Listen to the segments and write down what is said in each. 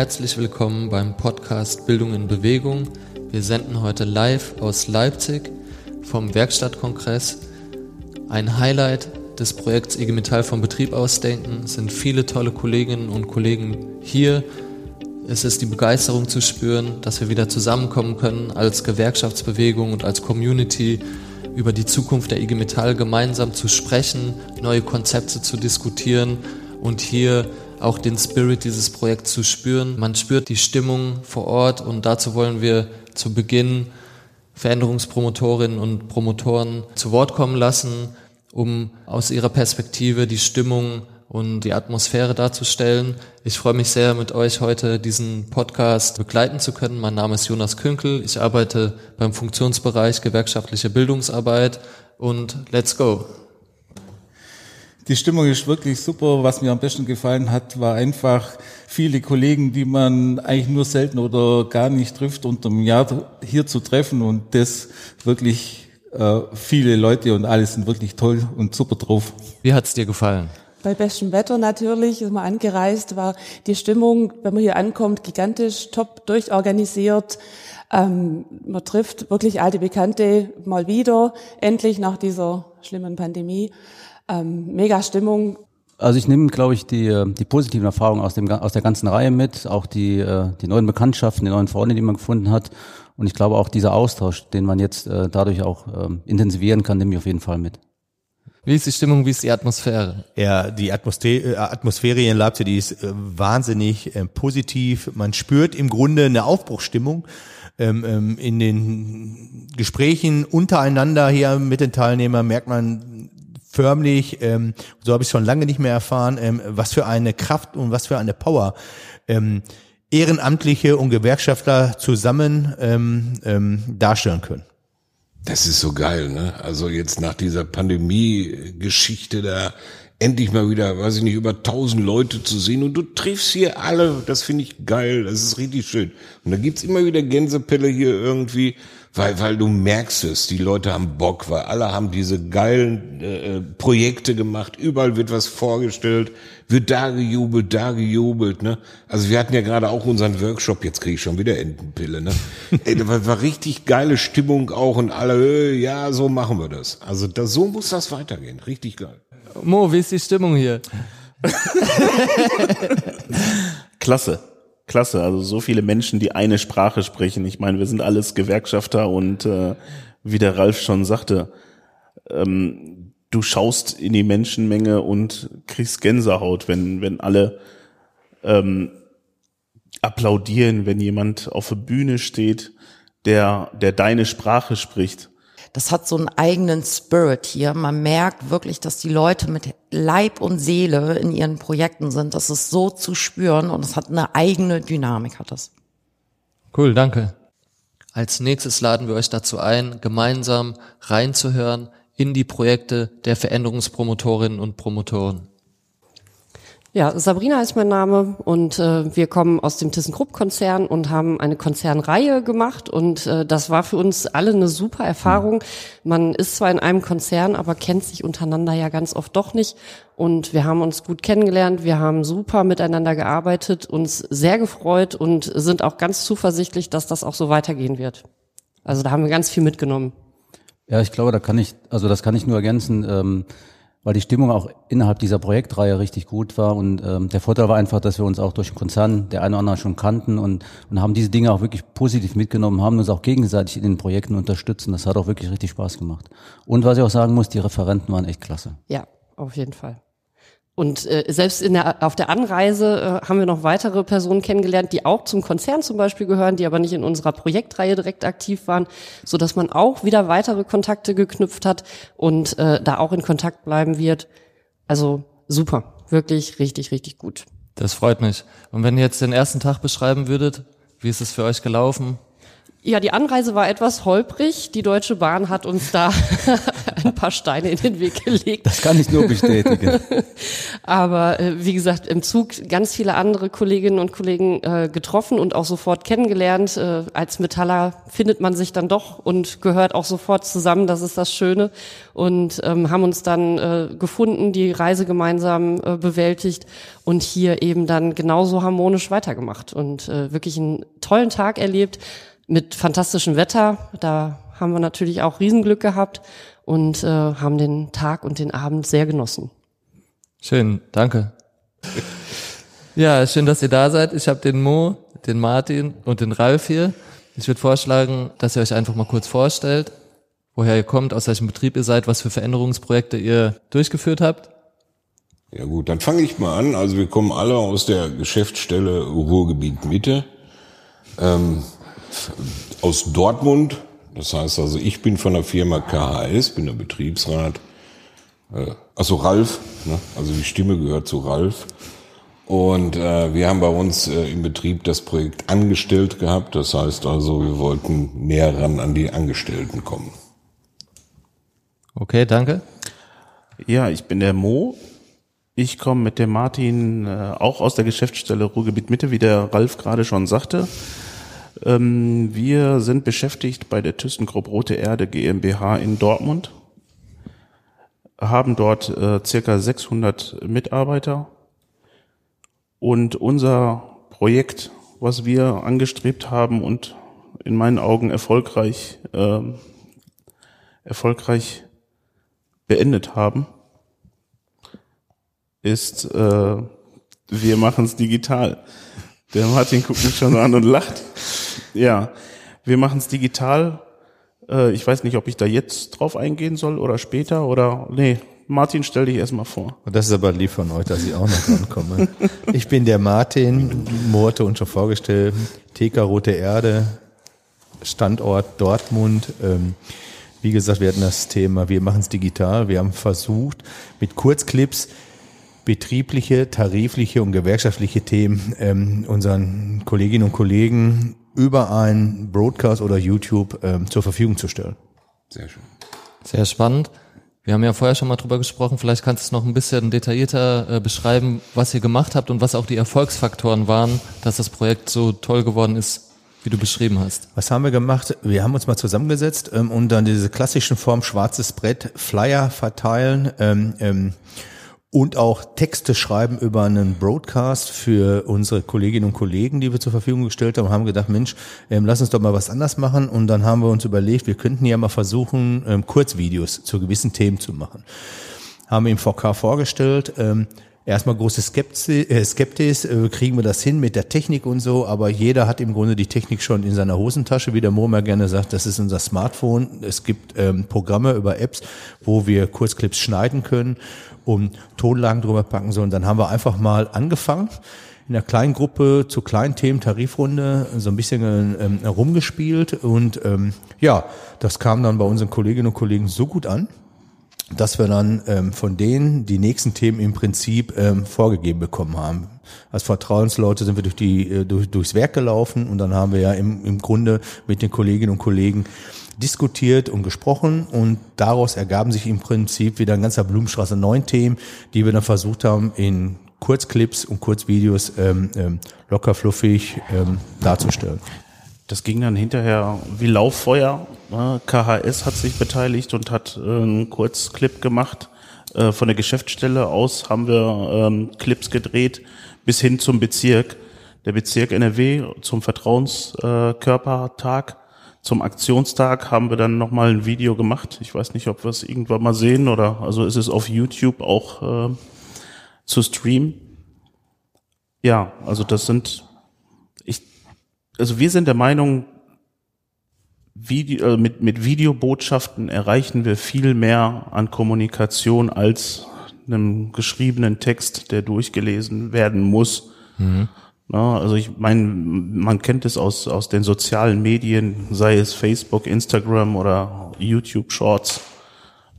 Herzlich willkommen beim Podcast Bildung in Bewegung. Wir senden heute live aus Leipzig vom Werkstattkongress. Ein Highlight des Projekts IG Metall vom Betrieb ausdenken sind viele tolle Kolleginnen und Kollegen hier. Es ist die Begeisterung zu spüren, dass wir wieder zusammenkommen können als Gewerkschaftsbewegung und als Community über die Zukunft der IG Metall gemeinsam zu sprechen, neue Konzepte zu diskutieren und hier auch den Spirit dieses Projekts zu spüren. Man spürt die Stimmung vor Ort und dazu wollen wir zu Beginn Veränderungspromotorinnen und Promotoren zu Wort kommen lassen, um aus ihrer Perspektive die Stimmung und die Atmosphäre darzustellen. Ich freue mich sehr, mit euch heute diesen Podcast begleiten zu können. Mein Name ist Jonas Künkel. Ich arbeite beim Funktionsbereich gewerkschaftliche Bildungsarbeit und let's go. Die Stimmung ist wirklich super. Was mir am besten gefallen hat, war einfach viele Kollegen, die man eigentlich nur selten oder gar nicht trifft, unter einem Jahr hier zu treffen und das wirklich äh, viele Leute und alle sind wirklich toll und super drauf. Wie hat's dir gefallen? Bei bestem Wetter natürlich, ist man angereist, war die Stimmung, wenn man hier ankommt, gigantisch, top durchorganisiert. Ähm, man trifft wirklich alte Bekannte mal wieder, endlich nach dieser schlimmen Pandemie ähm, mega Stimmung. Also ich nehme, glaube ich, die, äh, die positiven Erfahrungen aus, dem, aus der ganzen Reihe mit, auch die, äh, die neuen Bekanntschaften, die neuen Freunde, die man gefunden hat. Und ich glaube auch dieser Austausch, den man jetzt äh, dadurch auch ähm, intensivieren kann, nehme ich auf jeden Fall mit. Wie ist die Stimmung, wie ist die Atmosphäre? Ja, die Atmosphäre, Atmosphäre in Leipzig, die ist wahnsinnig äh, positiv. Man spürt im Grunde eine Aufbruchsstimmung ähm, ähm, in den Gesprächen untereinander hier mit den Teilnehmern merkt man förmlich, ähm, so habe ich schon lange nicht mehr erfahren, ähm, was für eine Kraft und was für eine Power ähm, Ehrenamtliche und Gewerkschafter zusammen ähm, ähm, darstellen können. Das ist so geil, ne? Also jetzt nach dieser Pandemie-Geschichte da endlich mal wieder, weiß ich nicht, über tausend Leute zu sehen und du triffst hier alle, das finde ich geil, das ist richtig schön. Und da gibt's immer wieder Gänsepelle hier irgendwie weil, weil du merkst es, die Leute haben Bock, weil alle haben diese geilen äh, äh, Projekte gemacht, überall wird was vorgestellt, wird da gejubelt, da gejubelt, ne? Also wir hatten ja gerade auch unseren Workshop, jetzt kriege ich schon wieder Entenpille, ne? Ey, da war, war richtig geile Stimmung auch und alle, äh, ja, so machen wir das. Also da, so muss das weitergehen, richtig geil. Mo, wie ist die Stimmung hier? Klasse klasse. Also so viele Menschen, die eine Sprache sprechen. Ich meine, wir sind alles Gewerkschafter und äh, wie der Ralf schon sagte, ähm, du schaust in die Menschenmenge und kriegst Gänsehaut, wenn, wenn alle ähm, applaudieren, wenn jemand auf der Bühne steht, der, der deine Sprache spricht das hat so einen eigenen Spirit hier. Man merkt wirklich, dass die Leute mit Leib und Seele in ihren Projekten sind. Das ist so zu spüren und es hat eine eigene Dynamik, hat das. Cool, danke. Als nächstes laden wir euch dazu ein, gemeinsam reinzuhören in die Projekte der Veränderungspromotorinnen und Promotoren. Ja, Sabrina ist mein Name und äh, wir kommen aus dem ThyssenKrupp-Konzern und haben eine Konzernreihe gemacht und äh, das war für uns alle eine super Erfahrung. Man ist zwar in einem Konzern, aber kennt sich untereinander ja ganz oft doch nicht und wir haben uns gut kennengelernt, wir haben super miteinander gearbeitet, uns sehr gefreut und sind auch ganz zuversichtlich, dass das auch so weitergehen wird. Also da haben wir ganz viel mitgenommen. Ja, ich glaube, da kann ich, also das kann ich nur ergänzen. Ähm, weil die Stimmung auch innerhalb dieser Projektreihe richtig gut war und ähm, der Vorteil war einfach, dass wir uns auch durch den Konzern der eine oder andere schon kannten und, und haben diese Dinge auch wirklich positiv mitgenommen, haben uns auch gegenseitig in den Projekten unterstützt und das hat auch wirklich richtig Spaß gemacht. Und was ich auch sagen muss, die Referenten waren echt klasse. Ja, auf jeden Fall. Und äh, selbst in der, auf der Anreise äh, haben wir noch weitere Personen kennengelernt, die auch zum Konzern zum Beispiel gehören, die aber nicht in unserer Projektreihe direkt aktiv waren, so dass man auch wieder weitere Kontakte geknüpft hat und äh, da auch in Kontakt bleiben wird. Also super, wirklich richtig, richtig gut. Das freut mich. Und wenn ihr jetzt den ersten Tag beschreiben würdet, wie ist es für euch gelaufen? Ja, die Anreise war etwas holprig. Die Deutsche Bahn hat uns da ein paar Steine in den Weg gelegt. Das kann ich nur bestätigen. Aber äh, wie gesagt, im Zug ganz viele andere Kolleginnen und Kollegen äh, getroffen und auch sofort kennengelernt. Äh, als Metaller findet man sich dann doch und gehört auch sofort zusammen. Das ist das Schöne. Und ähm, haben uns dann äh, gefunden, die Reise gemeinsam äh, bewältigt und hier eben dann genauso harmonisch weitergemacht und äh, wirklich einen tollen Tag erlebt mit fantastischem Wetter. Da haben wir natürlich auch Riesenglück gehabt und äh, haben den Tag und den Abend sehr genossen. Schön, danke. Ja, schön, dass ihr da seid. Ich habe den Mo, den Martin und den Ralf hier. Ich würde vorschlagen, dass ihr euch einfach mal kurz vorstellt, woher ihr kommt, aus welchem Betrieb ihr seid, was für Veränderungsprojekte ihr durchgeführt habt. Ja gut, dann fange ich mal an. Also wir kommen alle aus der Geschäftsstelle Ruhrgebiet Mitte, ähm, aus Dortmund. Das heißt also, ich bin von der Firma KHS, bin der Betriebsrat. Äh, also Ralf, ne? also die Stimme gehört zu Ralf. Und äh, wir haben bei uns äh, im Betrieb das Projekt angestellt gehabt. Das heißt also, wir wollten näher ran an die Angestellten kommen. Okay, danke. Ja, ich bin der Mo. Ich komme mit dem Martin äh, auch aus der Geschäftsstelle Ruhrgebiet Mitte, wie der Ralf gerade schon sagte. Ähm, wir sind beschäftigt bei der ThyssenKrupp Rote Erde GmbH in Dortmund, haben dort äh, circa 600 Mitarbeiter und unser Projekt, was wir angestrebt haben und in meinen Augen erfolgreich äh, erfolgreich beendet haben, ist äh, wir machen es digital. Der Martin guckt mich schon an und lacht. Ja, wir machen es digital. Äh, ich weiß nicht, ob ich da jetzt drauf eingehen soll oder später oder nee. Martin, stell dich erstmal vor. Und das ist aber lieb von euch, dass ich auch noch dran komme. ich bin der Martin, Morte und schon vorgestellt, TK Rote Erde, Standort Dortmund. Ähm, wie gesagt, wir hatten das Thema, wir machen es digital. Wir haben versucht, mit Kurzclips betriebliche, tarifliche und gewerkschaftliche Themen ähm, unseren Kolleginnen und Kollegen über ein Broadcast oder YouTube ähm, zur Verfügung zu stellen. Sehr schön. Sehr spannend. Wir haben ja vorher schon mal drüber gesprochen. Vielleicht kannst du es noch ein bisschen detaillierter äh, beschreiben, was ihr gemacht habt und was auch die Erfolgsfaktoren waren, dass das Projekt so toll geworden ist, wie du beschrieben hast. Was haben wir gemacht? Wir haben uns mal zusammengesetzt ähm, und dann diese klassischen Form schwarzes Brett, Flyer verteilen. Ähm, ähm, und auch Texte schreiben über einen Broadcast für unsere Kolleginnen und Kollegen, die wir zur Verfügung gestellt haben, haben gedacht, Mensch, ähm, lass uns doch mal was anders machen. Und dann haben wir uns überlegt, wir könnten ja mal versuchen, ähm, Kurzvideos zu gewissen Themen zu machen. Haben wir im VK vorgestellt, ähm, erstmal große Skepsis, äh, Skeptis, äh, kriegen wir das hin mit der Technik und so, aber jeder hat im Grunde die Technik schon in seiner Hosentasche, wie der Mo mal gerne sagt, das ist unser Smartphone. Es gibt ähm, Programme über Apps, wo wir Kurzclips schneiden können und Tonlagen drüber packen sollen. Dann haben wir einfach mal angefangen in einer kleinen Gruppe zu kleinen Themen, Tarifrunde, so ein bisschen ähm, rumgespielt und ähm, ja, das kam dann bei unseren Kolleginnen und Kollegen so gut an, dass wir dann ähm, von denen die nächsten Themen im Prinzip ähm, vorgegeben bekommen haben. Als Vertrauensleute sind wir durch die äh, durch, durchs Werk gelaufen und dann haben wir ja im, im Grunde mit den Kolleginnen und Kollegen diskutiert und gesprochen und daraus ergaben sich im Prinzip wieder ein ganzer Blumenstraße neun Themen, die wir dann versucht haben in Kurzclips und Kurzvideos ähm, ähm, locker fluffig ähm, darzustellen. Das ging dann hinterher wie Lauffeuer. KHS hat sich beteiligt und hat äh, einen Kurzclip gemacht. Äh, von der Geschäftsstelle aus haben wir ähm, Clips gedreht bis hin zum Bezirk. Der Bezirk NRW zum Vertrauenskörpertag zum Aktionstag haben wir dann nochmal ein Video gemacht. Ich weiß nicht, ob wir es irgendwann mal sehen oder also ist es auf YouTube auch äh, zu streamen. Ja, also das sind ich also wir sind der Meinung, Video, äh, mit, mit Videobotschaften erreichen wir viel mehr an Kommunikation als einem geschriebenen Text, der durchgelesen werden muss. Mhm. Na, also ich meine, man kennt es aus, aus den sozialen Medien, sei es Facebook, Instagram oder YouTube Shorts,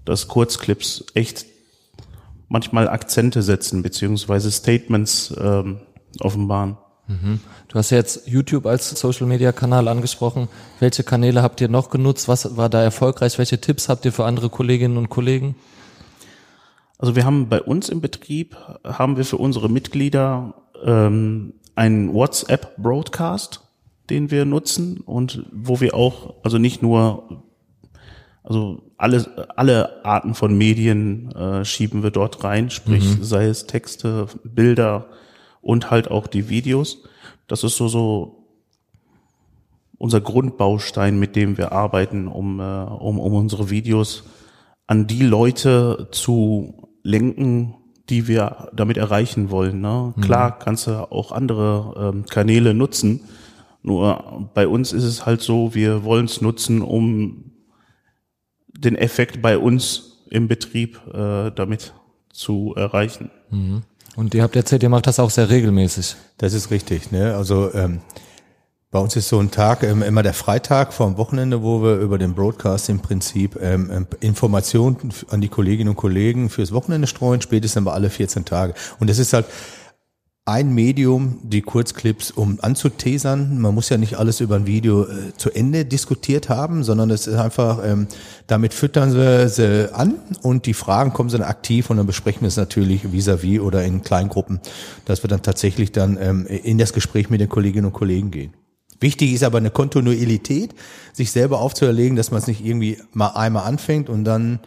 dass Kurzclips echt manchmal Akzente setzen beziehungsweise Statements ähm, offenbaren. Du hast ja jetzt YouTube als Social Media Kanal angesprochen. Welche Kanäle habt ihr noch genutzt? Was war da erfolgreich? Welche Tipps habt ihr für andere Kolleginnen und Kollegen? Also wir haben bei uns im Betrieb, haben wir für unsere Mitglieder ähm, einen WhatsApp-Broadcast, den wir nutzen und wo wir auch, also nicht nur, also alle, alle Arten von Medien äh, schieben wir dort rein, sprich sei es Texte, Bilder und halt auch die Videos. Das ist so, so unser Grundbaustein, mit dem wir arbeiten, um, äh, um, um unsere Videos an die Leute zu lenken, die wir damit erreichen wollen. Ne? Klar kannst du auch andere ähm, Kanäle nutzen, nur bei uns ist es halt so, wir wollen es nutzen, um den Effekt bei uns im Betrieb äh, damit zu erreichen. Und ihr habt erzählt, ihr macht das auch sehr regelmäßig. Das ist richtig. Ne? Also ähm, bei uns ist so ein Tag ähm, immer der Freitag vom Wochenende, wo wir über den Broadcast im Prinzip ähm, ähm, Informationen an die Kolleginnen und Kollegen fürs Wochenende streuen, spätestens aber alle 14 Tage. Und es ist halt ein Medium, die Kurzclips, um anzutesern. Man muss ja nicht alles über ein Video äh, zu Ende diskutiert haben, sondern es ist einfach, ähm, damit füttern sie sie an und die Fragen kommen dann aktiv und dann besprechen wir es natürlich vis-à-vis oder in Kleingruppen, dass wir dann tatsächlich dann ähm, in das Gespräch mit den Kolleginnen und Kollegen gehen. Wichtig ist aber eine Kontinuität, sich selber aufzuerlegen, dass man es nicht irgendwie mal einmal anfängt und dann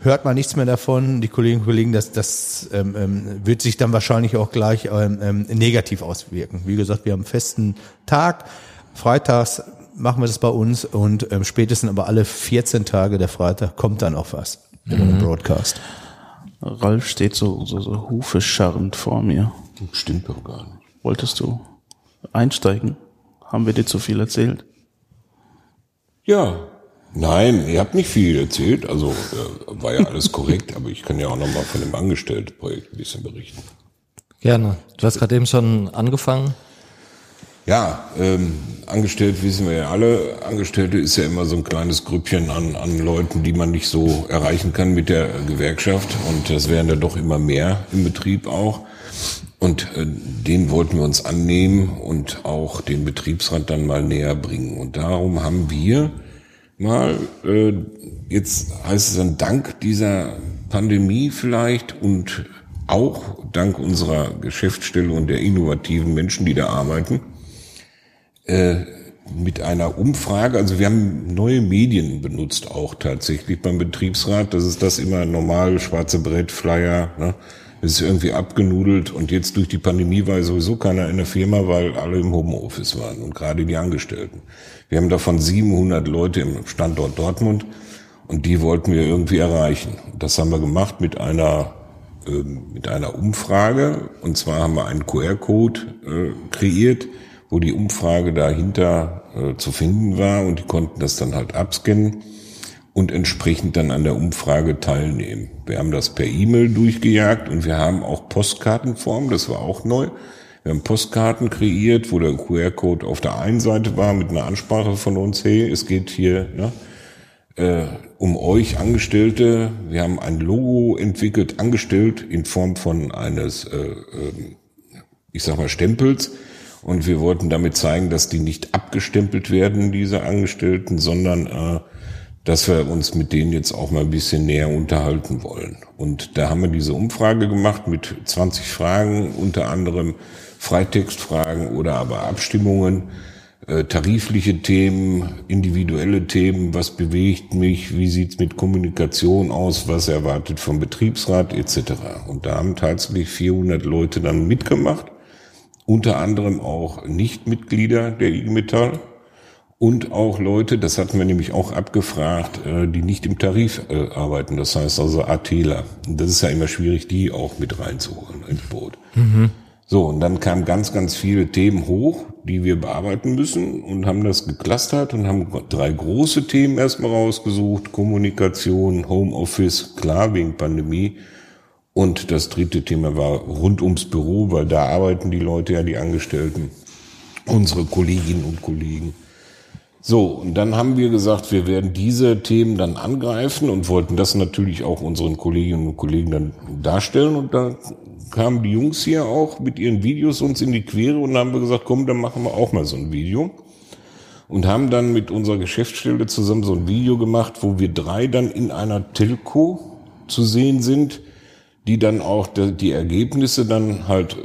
hört man nichts mehr davon. Die Kolleginnen und Kollegen, das, das ähm, ähm, wird sich dann wahrscheinlich auch gleich ähm, ähm, negativ auswirken. Wie gesagt, wir haben einen festen Tag. Freitags machen wir das bei uns und ähm, spätestens aber alle 14 Tage der Freitag kommt dann auch was über den Broadcast. Ralf steht so, so, so hufescharrend vor mir. Stimmt doch gar nicht. Wolltest du einsteigen? Haben wir dir zu viel erzählt? Ja. Nein, ihr habt nicht viel erzählt, also äh, war ja alles korrekt, aber ich kann ja auch nochmal von dem Angestelltenprojekt ein bisschen berichten. Gerne. Du hast gerade eben schon angefangen. Ja, ähm, angestellt wissen wir ja alle. Angestellte ist ja immer so ein kleines Grüppchen an, an Leuten, die man nicht so erreichen kann mit der Gewerkschaft. Und das wären ja doch immer mehr im Betrieb auch. Und äh, den wollten wir uns annehmen und auch den Betriebsrat dann mal näher bringen. Und darum haben wir mal, äh, jetzt heißt es dann dank dieser Pandemie vielleicht und auch dank unserer Geschäftsstelle und der innovativen Menschen, die da arbeiten, äh, mit einer Umfrage, also wir haben neue Medien benutzt auch tatsächlich beim Betriebsrat. Das ist das immer normal schwarze Brett, Flyer, ne? Das ist irgendwie abgenudelt und jetzt durch die Pandemie war sowieso keiner in der Firma, weil alle im Homeoffice waren und gerade die Angestellten. Wir haben davon 700 Leute im Standort Dortmund und die wollten wir irgendwie erreichen. Das haben wir gemacht mit einer ähm, mit einer Umfrage und zwar haben wir einen QR-Code äh, kreiert, wo die Umfrage dahinter äh, zu finden war und die konnten das dann halt abscannen und entsprechend dann an der Umfrage teilnehmen. Wir haben das per E-Mail durchgejagt und wir haben auch Postkartenform, das war auch neu. Wir haben Postkarten kreiert, wo der QR-Code auf der einen Seite war mit einer Ansprache von uns, hey, es geht hier ne, äh, um euch Angestellte. Wir haben ein Logo entwickelt, angestellt in Form von eines, äh, äh, ich sag mal, Stempels. Und wir wollten damit zeigen, dass die nicht abgestempelt werden, diese Angestellten, sondern äh, dass wir uns mit denen jetzt auch mal ein bisschen näher unterhalten wollen. Und da haben wir diese Umfrage gemacht mit 20 Fragen, unter anderem Freitextfragen oder aber Abstimmungen, äh, tarifliche Themen, individuelle Themen, was bewegt mich, wie sieht's mit Kommunikation aus, was erwartet vom Betriebsrat? Etc. Und da haben tatsächlich 400 Leute dann mitgemacht, unter anderem auch Nichtmitglieder der IG Metall und auch Leute, das hatten wir nämlich auch abgefragt, äh, die nicht im Tarif äh, arbeiten, das heißt also ATler. Das ist ja immer schwierig, die auch mit reinzuholen ins Boot. So, und dann kamen ganz, ganz viele Themen hoch, die wir bearbeiten müssen und haben das geclustert und haben drei große Themen erstmal rausgesucht. Kommunikation, Homeoffice, klar wegen Pandemie. Und das dritte Thema war rund ums Büro, weil da arbeiten die Leute ja, die Angestellten, unsere Kolleginnen und Kollegen. So, und dann haben wir gesagt, wir werden diese Themen dann angreifen und wollten das natürlich auch unseren Kolleginnen und Kollegen dann darstellen. Und da kamen die Jungs hier auch mit ihren Videos uns in die Quere und haben wir gesagt, komm, dann machen wir auch mal so ein Video. Und haben dann mit unserer Geschäftsstelle zusammen so ein Video gemacht, wo wir drei dann in einer Telco zu sehen sind, die dann auch die, Ergebnisse dann halt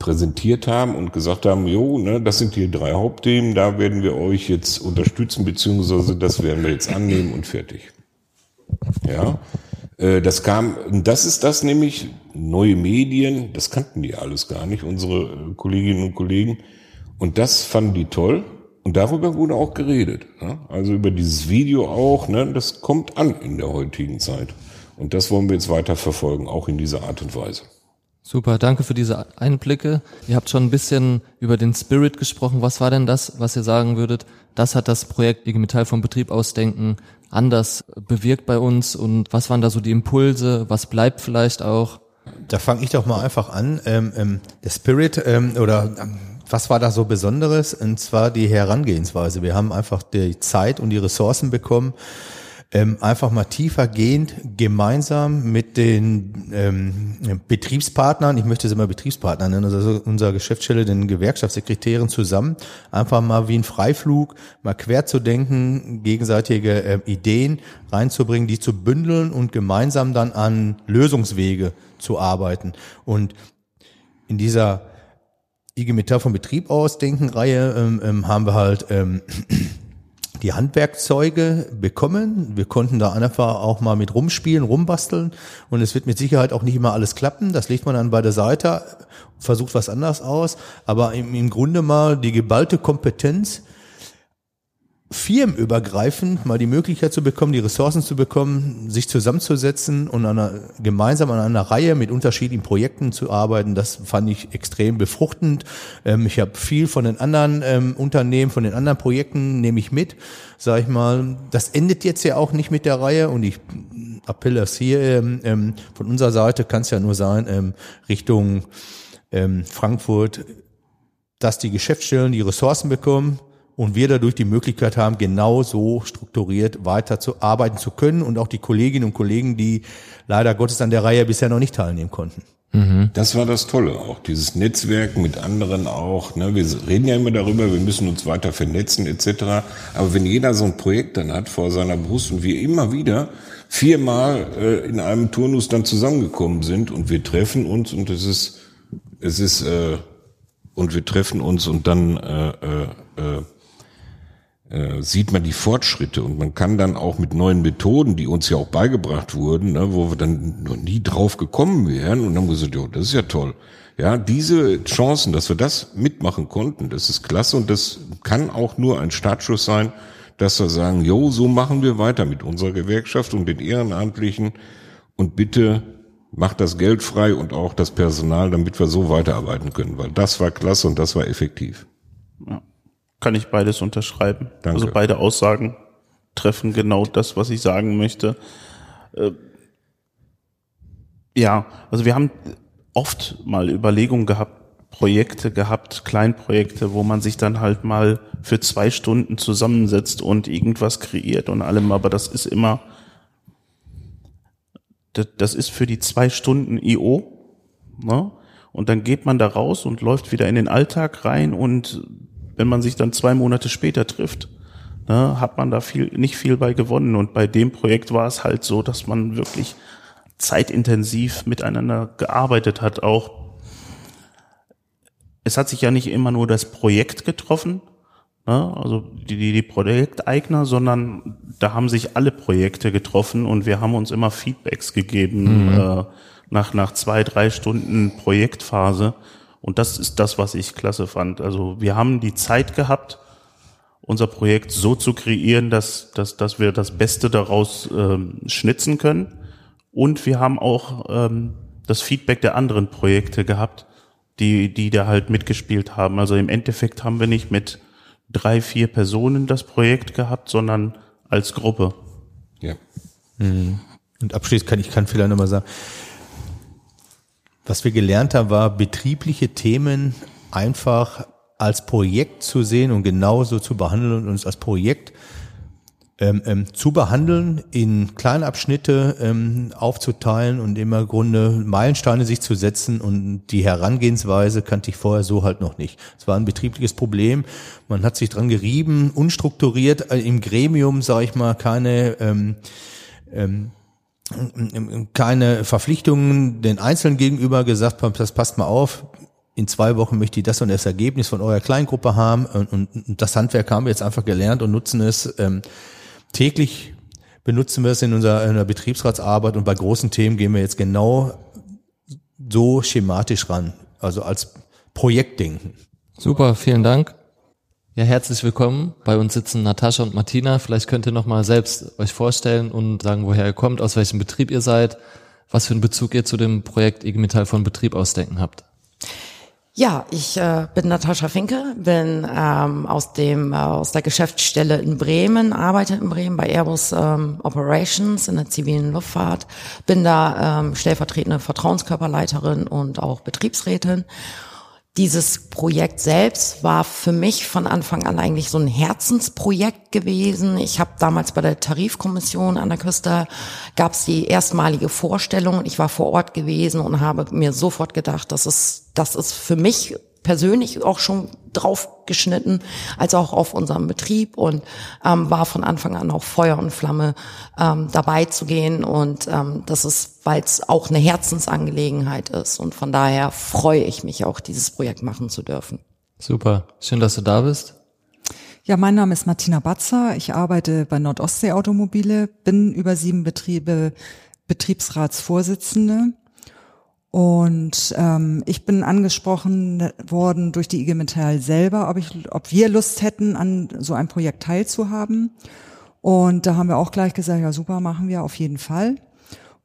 präsentiert haben und gesagt haben, jo, ne, das sind die drei Hauptthemen, da werden wir euch jetzt unterstützen, beziehungsweise das werden wir jetzt annehmen und fertig. Ja, äh, das kam, das ist das nämlich, neue Medien, das kannten die alles gar nicht, unsere äh, Kolleginnen und Kollegen. Und das fanden die toll. Und darüber wurde auch geredet. Ne? Also über dieses Video auch, ne? das kommt an in der heutigen Zeit. Und das wollen wir jetzt weiter verfolgen, auch in dieser Art und Weise. Super, danke für diese Einblicke. Ihr habt schon ein bisschen über den Spirit gesprochen. Was war denn das, was ihr sagen würdet? Das hat das Projekt IG Metall vom Betrieb ausdenken anders bewirkt bei uns und was waren da so die Impulse? Was bleibt vielleicht auch? Da fange ich doch mal einfach an. Ähm, ähm, der Spirit ähm, oder ähm, was war da so Besonderes? Und zwar die Herangehensweise. Wir haben einfach die Zeit und die Ressourcen bekommen, ähm, einfach mal tiefergehend gemeinsam mit den ähm, Betriebspartnern, ich möchte sie mal Betriebspartner nennen, also unserer Geschäftsstelle, den Gewerkschaftssekretären zusammen, einfach mal wie ein Freiflug, mal quer zu denken, gegenseitige äh, Ideen reinzubringen, die zu bündeln und gemeinsam dann an Lösungswege zu arbeiten. Und in dieser IG Metall vom Betrieb aus denken Reihe ähm, ähm, haben wir halt ähm, die Handwerkzeuge bekommen. Wir konnten da einfach auch mal mit rumspielen, rumbasteln und es wird mit Sicherheit auch nicht immer alles klappen. Das legt man dann bei der Seite, versucht was anders aus, aber im, im Grunde mal die geballte Kompetenz, firmenübergreifend mal die Möglichkeit zu bekommen, die Ressourcen zu bekommen, sich zusammenzusetzen und an einer, gemeinsam an einer Reihe mit unterschiedlichen Projekten zu arbeiten, das fand ich extrem befruchtend. Ähm, ich habe viel von den anderen ähm, Unternehmen, von den anderen Projekten nehme ich mit, sage ich mal. Das endet jetzt ja auch nicht mit der Reihe und ich appelle das hier ähm, von unserer Seite kann es ja nur sein Richtung Frankfurt, dass die Geschäftsstellen die Ressourcen bekommen, und wir dadurch die Möglichkeit haben, genau so strukturiert weiter zu arbeiten zu können und auch die Kolleginnen und Kollegen, die leider Gottes an der Reihe bisher noch nicht teilnehmen konnten. Mhm. Das war das Tolle, auch dieses Netzwerk mit anderen auch. Ne? Wir reden ja immer darüber, wir müssen uns weiter vernetzen etc. Aber wenn jeder so ein Projekt dann hat vor seiner Brust und wir immer wieder viermal äh, in einem Turnus dann zusammengekommen sind und wir treffen uns und es ist es ist äh, und wir treffen uns und dann äh, äh, äh sieht man die Fortschritte und man kann dann auch mit neuen Methoden, die uns ja auch beigebracht wurden, ne, wo wir dann noch nie drauf gekommen wären und haben gesagt, ja, das ist ja toll. Ja, diese Chancen, dass wir das mitmachen konnten, das ist klasse und das kann auch nur ein Startschuss sein, dass wir sagen, jo, so machen wir weiter mit unserer Gewerkschaft und den Ehrenamtlichen und bitte macht das Geld frei und auch das Personal, damit wir so weiterarbeiten können, weil das war klasse und das war effektiv. Ja. Kann ich beides unterschreiben. Danke. Also beide Aussagen treffen genau das, was ich sagen möchte. Äh, ja, also wir haben oft mal Überlegungen gehabt, Projekte gehabt, Kleinprojekte, wo man sich dann halt mal für zwei Stunden zusammensetzt und irgendwas kreiert und allem, aber das ist immer, das ist für die zwei Stunden IO, ne? Und dann geht man da raus und läuft wieder in den Alltag rein und wenn man sich dann zwei Monate später trifft, ne, hat man da viel, nicht viel bei gewonnen. Und bei dem Projekt war es halt so, dass man wirklich zeitintensiv miteinander gearbeitet hat. Auch es hat sich ja nicht immer nur das Projekt getroffen, ne, also die, die, die Projekteigner, sondern da haben sich alle Projekte getroffen und wir haben uns immer Feedbacks gegeben mhm. äh, nach, nach zwei, drei Stunden Projektphase und das ist das, was ich klasse fand. Also wir haben die Zeit gehabt, unser Projekt so zu kreieren, dass, dass, dass wir das Beste daraus ähm, schnitzen können. Und wir haben auch ähm, das Feedback der anderen Projekte gehabt, die, die da halt mitgespielt haben. Also im Endeffekt haben wir nicht mit drei, vier Personen das Projekt gehabt, sondern als Gruppe. Ja. Mhm. Und abschließend kann ich kann vielleicht nochmal sagen, was wir gelernt haben, war betriebliche Themen einfach als Projekt zu sehen und genauso zu behandeln und uns als Projekt ähm, ähm, zu behandeln, in Kleinabschnitte ähm, aufzuteilen und immer Grunde Meilensteine sich zu setzen und die Herangehensweise kannte ich vorher so halt noch nicht. Es war ein betriebliches Problem. Man hat sich dran gerieben, unstrukturiert äh, im Gremium, sage ich mal, keine ähm, ähm, keine Verpflichtungen den Einzelnen gegenüber gesagt, das passt mal auf, in zwei Wochen möchte ich das und das Ergebnis von eurer Kleingruppe haben und, und, das Handwerk haben wir jetzt einfach gelernt und nutzen es ähm, täglich benutzen wir es in unserer, in der Betriebsratsarbeit und bei großen Themen gehen wir jetzt genau so schematisch ran, also als Projektdenken. Super, vielen Dank. Ja, herzlich willkommen. Bei uns sitzen Natascha und Martina. Vielleicht könnt ihr noch mal selbst euch vorstellen und sagen, woher ihr kommt, aus welchem Betrieb ihr seid, was für einen Bezug ihr zu dem Projekt IG Metall von Betrieb ausdenken habt. Ja, ich äh, bin Natascha Finke, bin ähm, aus dem äh, aus der Geschäftsstelle in Bremen, arbeite in Bremen bei Airbus ähm, Operations in der zivilen Luftfahrt, bin da ähm, stellvertretende Vertrauenskörperleiterin und auch Betriebsrätin dieses Projekt selbst war für mich von Anfang an eigentlich so ein Herzensprojekt gewesen. Ich habe damals bei der Tarifkommission an der Küste gab es die erstmalige Vorstellung. Ich war vor Ort gewesen und habe mir sofort gedacht, das ist das ist für mich persönlich auch schon drauf geschnitten, als auch auf unserem Betrieb und ähm, war von Anfang an auch Feuer und Flamme ähm, dabei zu gehen und ähm, das ist, weil es auch eine Herzensangelegenheit ist und von daher freue ich mich auch, dieses Projekt machen zu dürfen. Super, schön, dass du da bist. Ja, mein Name ist Martina Batzer. Ich arbeite bei Nordostsee Automobile, bin über sieben Betriebe Betriebsratsvorsitzende und ähm, ich bin angesprochen worden durch die IG Metall selber, ob, ich, ob wir Lust hätten, an so einem Projekt teilzuhaben. Und da haben wir auch gleich gesagt, ja super, machen wir auf jeden Fall.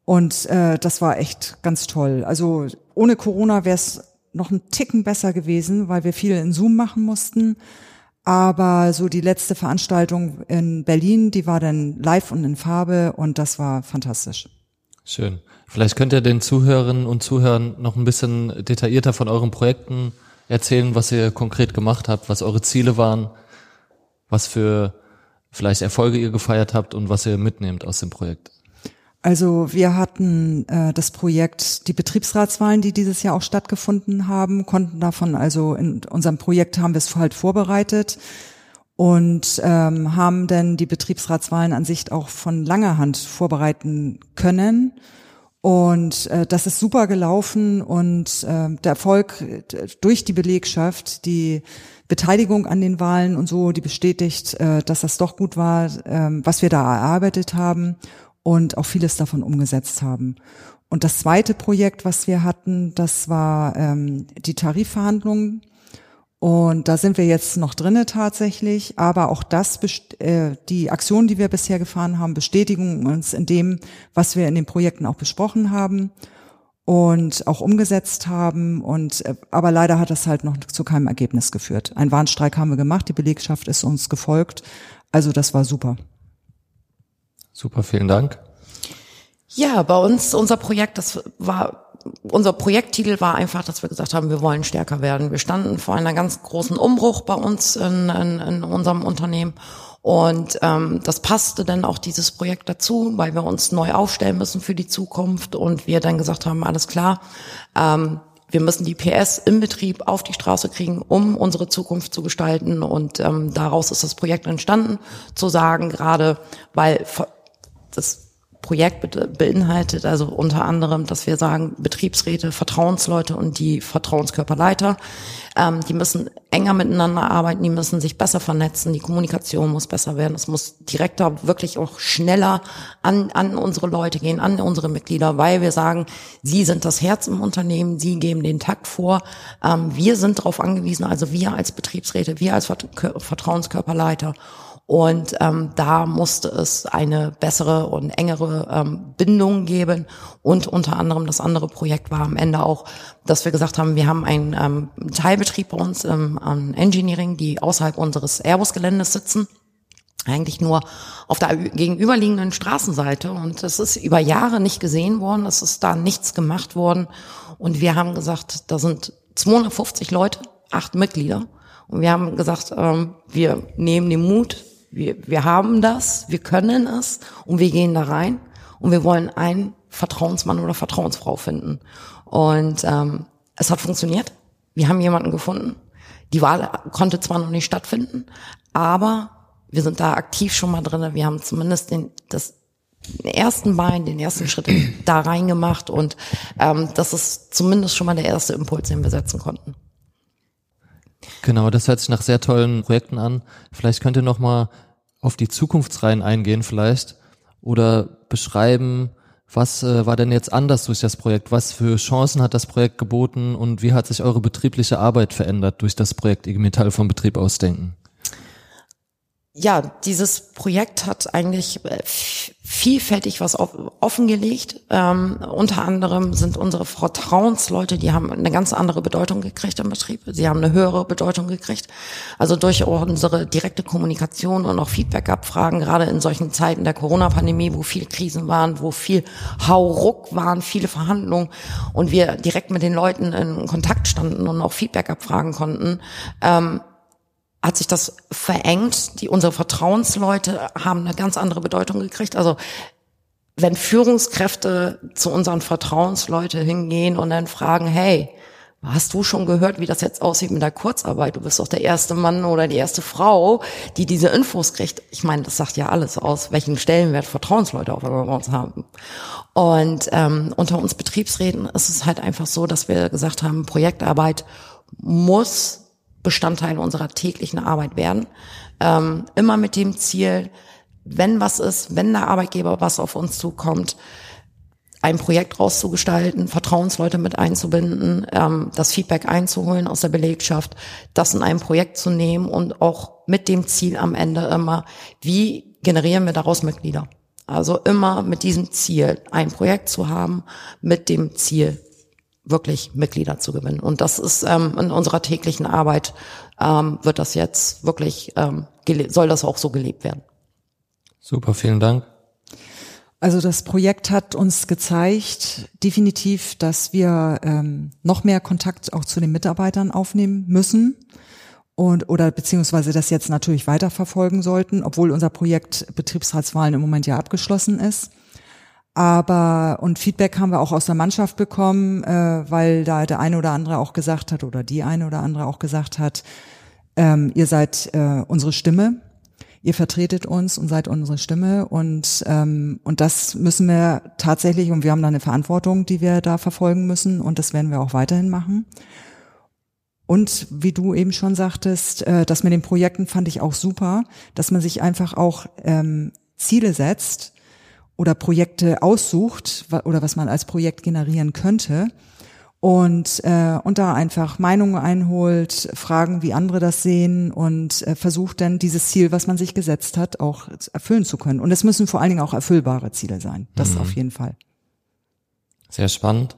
Und äh, das war echt ganz toll. Also ohne Corona wäre es noch ein Ticken besser gewesen, weil wir viel in Zoom machen mussten. Aber so die letzte Veranstaltung in Berlin, die war dann live und in Farbe und das war fantastisch. Schön. Vielleicht könnt ihr den Zuhörerinnen und Zuhörern noch ein bisschen detaillierter von euren Projekten erzählen, was ihr konkret gemacht habt, was eure Ziele waren, was für vielleicht Erfolge ihr gefeiert habt und was ihr mitnehmt aus dem Projekt. Also wir hatten äh, das Projekt die Betriebsratswahlen, die dieses Jahr auch stattgefunden haben, konnten davon also in unserem Projekt haben wir es halt vorbereitet und ähm, haben dann die Betriebsratswahlen an sich auch von langer Hand vorbereiten können und äh, das ist super gelaufen und äh, der Erfolg durch die Belegschaft, die Beteiligung an den Wahlen und so, die bestätigt, äh, dass das doch gut war, äh, was wir da erarbeitet haben und auch vieles davon umgesetzt haben. Und das zweite Projekt, was wir hatten, das war ähm, die Tarifverhandlungen und da sind wir jetzt noch drinne tatsächlich, aber auch das, äh, die Aktionen, die wir bisher gefahren haben, bestätigen uns in dem, was wir in den Projekten auch besprochen haben und auch umgesetzt haben. Und äh, aber leider hat das halt noch zu keinem Ergebnis geführt. Ein Warnstreik haben wir gemacht, die Belegschaft ist uns gefolgt. Also das war super. Super, vielen Dank. Ja, bei uns unser Projekt, das war unser Projekttitel war einfach, dass wir gesagt haben, wir wollen stärker werden. Wir standen vor einer ganz großen Umbruch bei uns in, in, in unserem Unternehmen. Und ähm, das passte dann auch dieses Projekt dazu, weil wir uns neu aufstellen müssen für die Zukunft und wir dann gesagt haben, alles klar, ähm, wir müssen die PS im Betrieb auf die Straße kriegen, um unsere Zukunft zu gestalten. Und ähm, daraus ist das Projekt entstanden, zu sagen, gerade weil das Projekt beinhaltet also unter anderem, dass wir sagen, Betriebsräte, Vertrauensleute und die Vertrauenskörperleiter, ähm, die müssen enger miteinander arbeiten, die müssen sich besser vernetzen, die Kommunikation muss besser werden, es muss direkter, wirklich auch schneller an, an unsere Leute gehen, an unsere Mitglieder, weil wir sagen, sie sind das Herz im Unternehmen, sie geben den Takt vor, ähm, wir sind darauf angewiesen, also wir als Betriebsräte, wir als Vertrauenskörperleiter und ähm, da musste es eine bessere und engere ähm, Bindung geben. Und unter anderem das andere Projekt war am Ende auch, dass wir gesagt haben, wir haben einen ähm, Teilbetrieb bei uns ähm, an Engineering, die außerhalb unseres Airbus-Geländes sitzen. Eigentlich nur auf der gegenüberliegenden Straßenseite. Und es ist über Jahre nicht gesehen worden, es ist da nichts gemacht worden. Und wir haben gesagt, da sind 250 Leute, acht Mitglieder. Und wir haben gesagt, ähm, wir nehmen den Mut, Wir, wir haben das, wir können es und wir gehen da rein und wir wollen einen Vertrauensmann oder Vertrauensfrau finden. Und ähm, es hat funktioniert. Wir haben jemanden gefunden. Die Wahl konnte zwar noch nicht stattfinden, aber wir sind da aktiv schon mal drin. Wir haben zumindest den, das den ersten Bein, den ersten Schritt da reingemacht und ähm, das ist zumindest schon mal der erste Impuls, den wir setzen konnten. Genau, das hört sich nach sehr tollen Projekten an. Vielleicht könnt ihr noch mal auf die Zukunftsreihen eingehen vielleicht oder beschreiben, was äh, war denn jetzt anders durch das Projekt? Was für Chancen hat das Projekt geboten und wie hat sich eure betriebliche Arbeit verändert durch das Projekt IG Metall vom Betrieb ausdenken? Ja, dieses Projekt hat eigentlich äh, vielfältig was offengelegt. Ähm, unter anderem sind unsere Vertrauensleute, die haben eine ganz andere Bedeutung gekriegt im Betrieb. Sie haben eine höhere Bedeutung gekriegt. Also durch unsere direkte Kommunikation und auch Feedback-Abfragen, gerade in solchen Zeiten der Corona-Pandemie, wo viele Krisen waren, wo viel Hauruck waren, viele Verhandlungen und wir direkt mit den Leuten in Kontakt standen und auch Feedback abfragen konnten, ähm, hat sich das verengt. Die, unsere Vertrauensleute haben eine ganz andere Bedeutung gekriegt. Also wenn Führungskräfte zu unseren Vertrauensleute hingehen und dann fragen, hey, hast du schon gehört, wie das jetzt aussieht mit der Kurzarbeit? Du bist doch der erste Mann oder die erste Frau, die diese Infos kriegt. Ich meine, das sagt ja alles aus, welchen Stellenwert Vertrauensleute bei uns haben. Und ähm, unter uns Betriebsräten ist es halt einfach so, dass wir gesagt haben, Projektarbeit muss Bestandteil unserer täglichen Arbeit werden. Ähm, immer mit dem Ziel, wenn was ist, wenn der Arbeitgeber was auf uns zukommt, ein Projekt rauszugestalten, Vertrauensleute mit einzubinden, ähm, das Feedback einzuholen aus der Belegschaft, das in einem Projekt zu nehmen und auch mit dem Ziel am Ende immer, wie generieren wir daraus Mitglieder? Also immer mit diesem Ziel, ein Projekt zu haben, mit dem Ziel, wirklich Mitglieder zu gewinnen. Und das ist ähm, in unserer täglichen Arbeit ähm, wird das jetzt wirklich ähm, soll das auch so gelebt werden. Super, vielen Dank. Also das Projekt hat uns gezeigt, definitiv, dass wir ähm, noch mehr Kontakt auch zu den Mitarbeitern aufnehmen müssen und oder beziehungsweise das jetzt natürlich weiterverfolgen sollten, obwohl unser Projekt Betriebsratswahlen im Moment ja abgeschlossen ist. Aber und Feedback haben wir auch aus der Mannschaft bekommen, äh, weil da der eine oder andere auch gesagt hat oder die eine oder andere auch gesagt hat, ähm, ihr seid äh, unsere Stimme, ihr vertretet uns und seid unsere Stimme. Und ähm, und das müssen wir tatsächlich und wir haben da eine Verantwortung, die wir da verfolgen müssen. Und das werden wir auch weiterhin machen. Und wie du eben schon sagtest, äh, das mit den Projekten fand ich auch super, dass man sich einfach auch ähm, Ziele setzt oder Projekte aussucht oder was man als Projekt generieren könnte und äh, und da einfach Meinungen einholt, Fragen, wie andere das sehen und äh, versucht dann dieses Ziel, was man sich gesetzt hat, auch erfüllen zu können. Und es müssen vor allen Dingen auch erfüllbare Ziele sein. Das mhm. auf jeden Fall. Sehr spannend.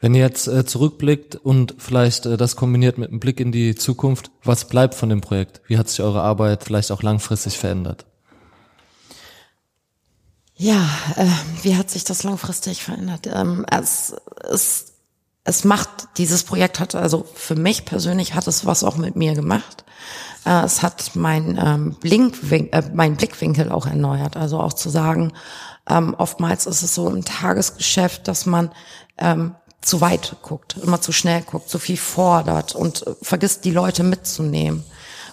Wenn ihr jetzt äh, zurückblickt und vielleicht äh, das kombiniert mit einem Blick in die Zukunft, was bleibt von dem Projekt? Wie hat sich eure Arbeit vielleicht auch langfristig verändert? Ja, äh, wie hat sich das langfristig verändert? Ähm, es, es, es macht, dieses Projekt hat, also für mich persönlich hat es was auch mit mir gemacht. Äh, es hat mein, ähm, Blinkwin äh, mein Blickwinkel auch erneuert. Also auch zu sagen, ähm, oftmals ist es so im Tagesgeschäft, dass man ähm, zu weit guckt, immer zu schnell guckt, zu viel fordert und vergisst, die Leute mitzunehmen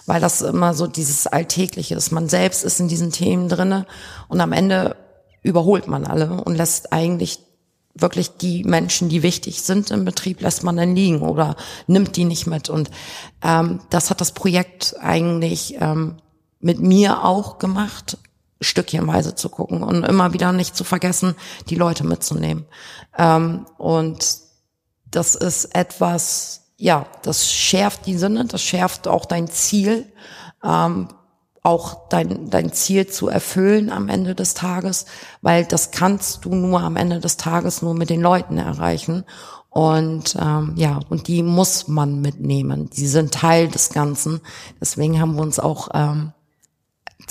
weil das immer so dieses Alltägliche ist. Man selbst ist in diesen Themen drinne und am Ende überholt man alle und lässt eigentlich wirklich die Menschen, die wichtig sind im Betrieb, lässt man dann liegen oder nimmt die nicht mit. Und ähm, das hat das Projekt eigentlich ähm, mit mir auch gemacht, stückchenweise zu gucken und immer wieder nicht zu vergessen, die Leute mitzunehmen. Ähm, und das ist etwas, ja, das schärft die Sinne, das schärft auch dein Ziel. Ähm, auch dein, dein Ziel zu erfüllen am Ende des Tages, weil das kannst du nur am Ende des Tages nur mit den Leuten erreichen. Und ähm, ja, und die muss man mitnehmen. Die sind Teil des Ganzen. Deswegen haben wir uns auch ähm,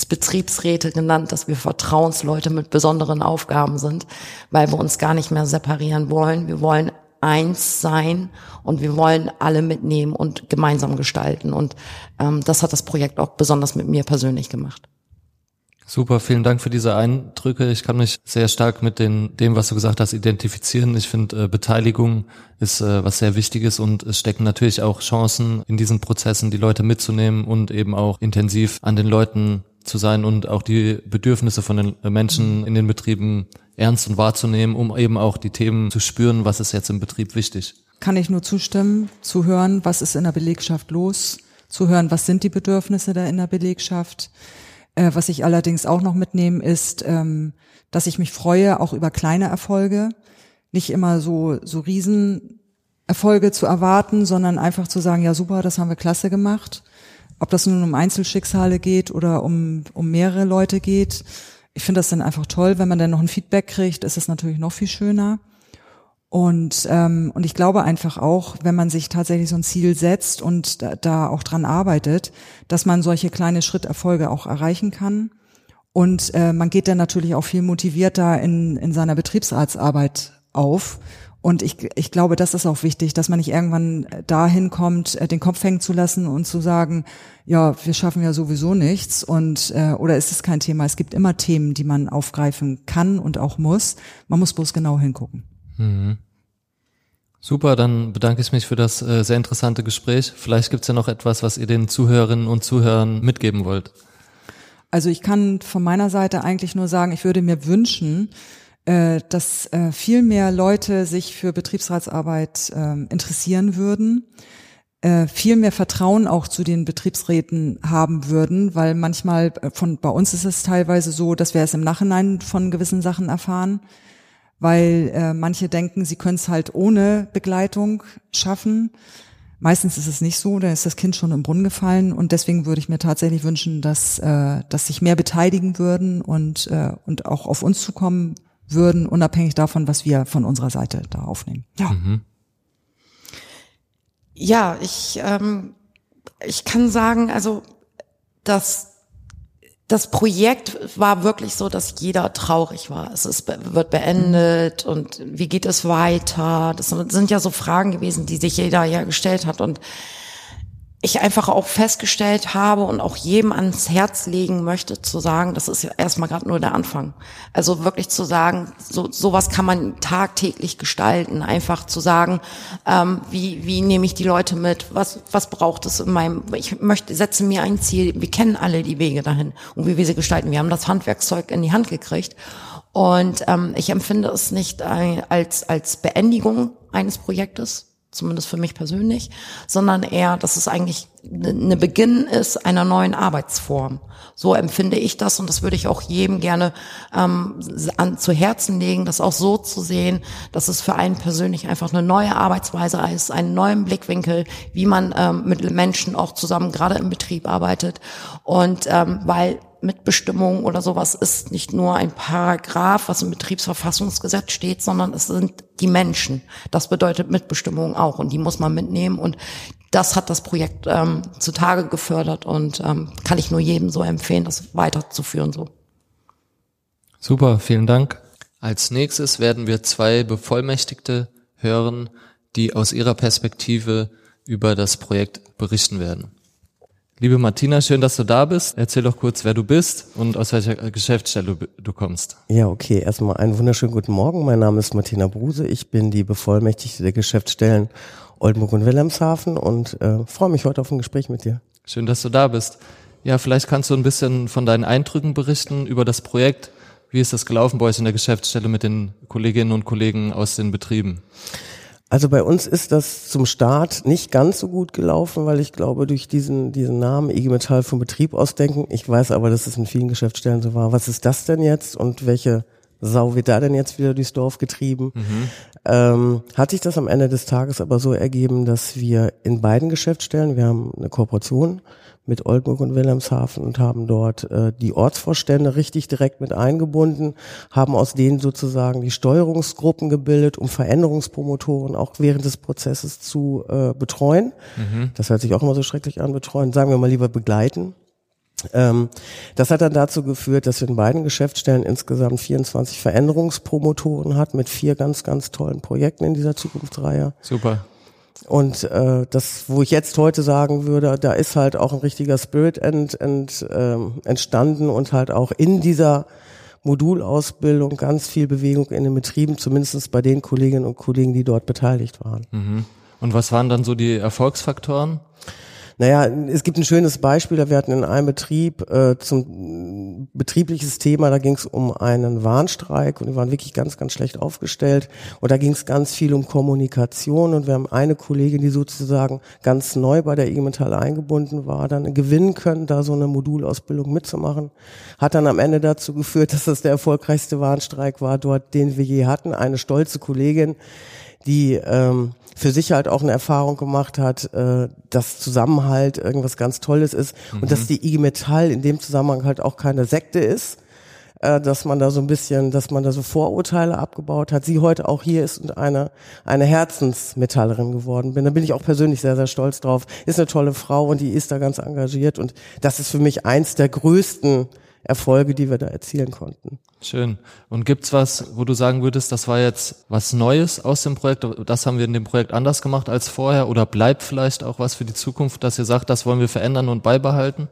Betriebsräte genannt, dass wir Vertrauensleute mit besonderen Aufgaben sind, weil wir uns gar nicht mehr separieren wollen. Wir wollen eins sein und wir wollen alle mitnehmen und gemeinsam gestalten. Und ähm, das hat das Projekt auch besonders mit mir persönlich gemacht. Super, vielen Dank für diese Eindrücke. Ich kann mich sehr stark mit den, dem, was du gesagt hast, identifizieren. Ich finde, äh, Beteiligung ist äh, was sehr Wichtiges und es stecken natürlich auch Chancen in diesen Prozessen, die Leute mitzunehmen und eben auch intensiv an den Leuten zu sein und auch die Bedürfnisse von den Menschen in den Betrieben ernst und wahrzunehmen, um eben auch die Themen zu spüren, was ist jetzt im Betrieb wichtig. Kann ich nur zustimmen, zu hören, was ist in der Belegschaft los, zu hören, was sind die Bedürfnisse da in der Belegschaft äh, was ich allerdings auch noch mitnehme, ist, ähm, dass ich mich freue, auch über kleine Erfolge, nicht immer so, so Riesenerfolge zu erwarten, sondern einfach zu sagen, ja super, das haben wir klasse gemacht. Ob das nun um Einzelschicksale geht oder um, um mehrere Leute geht. Ich finde das dann einfach toll. Wenn man dann noch ein Feedback kriegt, ist es natürlich noch viel schöner. Und, ähm, und ich glaube einfach auch, wenn man sich tatsächlich so ein Ziel setzt und da, da auch dran arbeitet, dass man solche kleine Schritterfolge auch erreichen kann. Und äh, man geht dann natürlich auch viel motivierter in, in seiner Betriebsarztarbeit auf. Und ich, ich glaube, das ist auch wichtig, dass man nicht irgendwann dahin kommt, äh, den Kopf hängen zu lassen und zu sagen, ja, wir schaffen ja sowieso nichts und äh, oder ist es kein Thema. Es gibt immer Themen, die man aufgreifen kann und auch muss. Man muss bloß genau hingucken. Mhm. Super, dann bedanke ich mich für das äh, sehr interessante Gespräch. Vielleicht gibt es ja noch etwas, was ihr den Zuhörerinnen und Zuhörern mitgeben wollt. Also ich kann von meiner Seite eigentlich nur sagen, ich würde mir wünschen, äh, dass äh, viel mehr Leute sich für Betriebsratsarbeit äh, interessieren würden, äh, viel mehr Vertrauen auch zu den Betriebsräten haben würden, weil manchmal äh, von bei uns ist es teilweise so, dass wir es im Nachhinein von gewissen Sachen erfahren weil äh, manche denken, sie können es halt ohne Begleitung schaffen. Meistens ist es nicht so, da ist das Kind schon im Brunnen gefallen und deswegen würde ich mir tatsächlich wünschen, dass, äh, dass sich mehr beteiligen würden und, äh, und auch auf uns zukommen würden, unabhängig davon, was wir von unserer Seite da aufnehmen. Ja. Mhm. Ja, ich, ähm, ich kann sagen, also, dass das Projekt war wirklich so, dass jeder traurig war. Es ist, wird beendet und wie geht es weiter? Das sind ja so Fragen gewesen, die sich jeder ja gestellt hat und ich einfach auch festgestellt habe und auch jedem ans Herz legen möchte, zu sagen, das ist ja erstmal gerade nur der Anfang. Also wirklich zu sagen, so sowas kann man tagtäglich gestalten. Einfach zu sagen, ähm, wie wie nehme ich die Leute mit? Was was braucht es in meinem? Ich möchte setze mir ein Ziel. Wir kennen alle die Wege dahin und wie wir sie gestalten. Wir haben das Handwerkszeug in die Hand gekriegt und ähm, ich empfinde es nicht als als Beendigung eines Projektes, zumindest für mich persönlich, sondern eher, dass es eigentlich eine Beginn ist einer neuen Arbeitsform. So empfinde ich das und das würde ich auch jedem gerne ähm, an, zu Herzen legen, das auch so zu sehen, dass es für einen persönlich einfach eine neue Arbeitsweise ist, einen neuen Blickwinkel, wie man ähm, mit Menschen auch zusammen gerade im Betrieb arbeitet. Und ähm, weil Mitbestimmung oder sowas ist nicht nur ein Paragraph, was im Betriebsverfassungsgesetz steht, sondern es sind die Menschen. Das bedeutet Mitbestimmung auch und die muss man mitnehmen und das hat das Projekt ähm, zutage gefördert und ähm, kann ich nur jedem so empfehlen, das weiterzuführen so. Super, vielen Dank. Als nächstes werden wir zwei Bevollmächtigte hören, die aus ihrer Perspektive über das Projekt berichten werden. Liebe Martina, schön, dass du da bist. Erzähl doch kurz, wer du bist und aus welcher Geschäftsstelle du kommst. Ja, okay. Erstmal einen wunderschönen guten Morgen. Mein Name ist Martina Bruse. Ich bin die Bevollmächtigte der Geschäftsstellen Oldenburg und Wilhelmshaven und äh, freue mich heute auf ein Gespräch mit dir. Schön, dass du da bist. Ja, vielleicht kannst du ein bisschen von deinen Eindrücken berichten über das Projekt. Wie ist das gelaufen bei euch in der Geschäftsstelle mit den Kolleginnen und Kollegen aus den Betrieben? Also bei uns ist das zum Start nicht ganz so gut gelaufen, weil ich glaube, durch diesen, diesen Namen IG Metall vom Betrieb ausdenken, ich weiß aber, dass es in vielen Geschäftsstellen so war, was ist das denn jetzt und welche Sau wird da denn jetzt wieder durchs Dorf getrieben? Mhm. Ähm, hat sich das am Ende des Tages aber so ergeben, dass wir in beiden Geschäftsstellen, wir haben eine Kooperation mit Oldenburg und Wilhelmshaven und haben dort äh, die Ortsvorstände richtig direkt mit eingebunden, haben aus denen sozusagen die Steuerungsgruppen gebildet, um Veränderungspromotoren auch während des Prozesses zu äh, betreuen. Mhm. Das hört sich auch immer so schrecklich an, betreuen, sagen wir mal lieber begleiten. Ähm, das hat dann dazu geführt, dass wir in beiden Geschäftsstellen insgesamt 24 Veränderungspromotoren hat mit vier ganz, ganz tollen Projekten in dieser Zukunftsreihe. Super. Und äh, das, wo ich jetzt heute sagen würde, da ist halt auch ein richtiger Spirit ent, ent, ähm, entstanden und halt auch in dieser Modulausbildung ganz viel Bewegung in den Betrieben, zumindest bei den Kolleginnen und Kollegen, die dort beteiligt waren. Mhm. Und was waren dann so die Erfolgsfaktoren? Naja, es gibt ein schönes Beispiel. Wir hatten in einem Betrieb äh, zum betriebliches Thema, da ging es um einen Warnstreik und die waren wirklich ganz, ganz schlecht aufgestellt. Und da ging es ganz viel um Kommunikation und wir haben eine Kollegin, die sozusagen ganz neu bei der IG Metall eingebunden war, dann gewinnen können, da so eine Modulausbildung mitzumachen. Hat dann am Ende dazu geführt, dass das der erfolgreichste Warnstreik war dort, den wir je hatten. Eine stolze Kollegin, die ähm, für sich halt auch eine Erfahrung gemacht hat, äh, dass Zusammenhalt irgendwas ganz Tolles ist mhm. und dass die IG Metall in dem Zusammenhang halt auch keine Sekte ist, äh, dass man da so ein bisschen, dass man da so Vorurteile abgebaut hat. Sie heute auch hier ist und eine eine Herzensmetallerin geworden bin. Da bin ich auch persönlich sehr sehr stolz drauf. Ist eine tolle Frau und die ist da ganz engagiert und das ist für mich eins der größten Erfolge, die wir da erzielen konnten. Schön. Und gibt's was, wo du sagen würdest, das war jetzt was Neues aus dem Projekt, das haben wir in dem Projekt anders gemacht als vorher oder bleibt vielleicht auch was für die Zukunft, dass ihr sagt, das wollen wir verändern und beibehalten?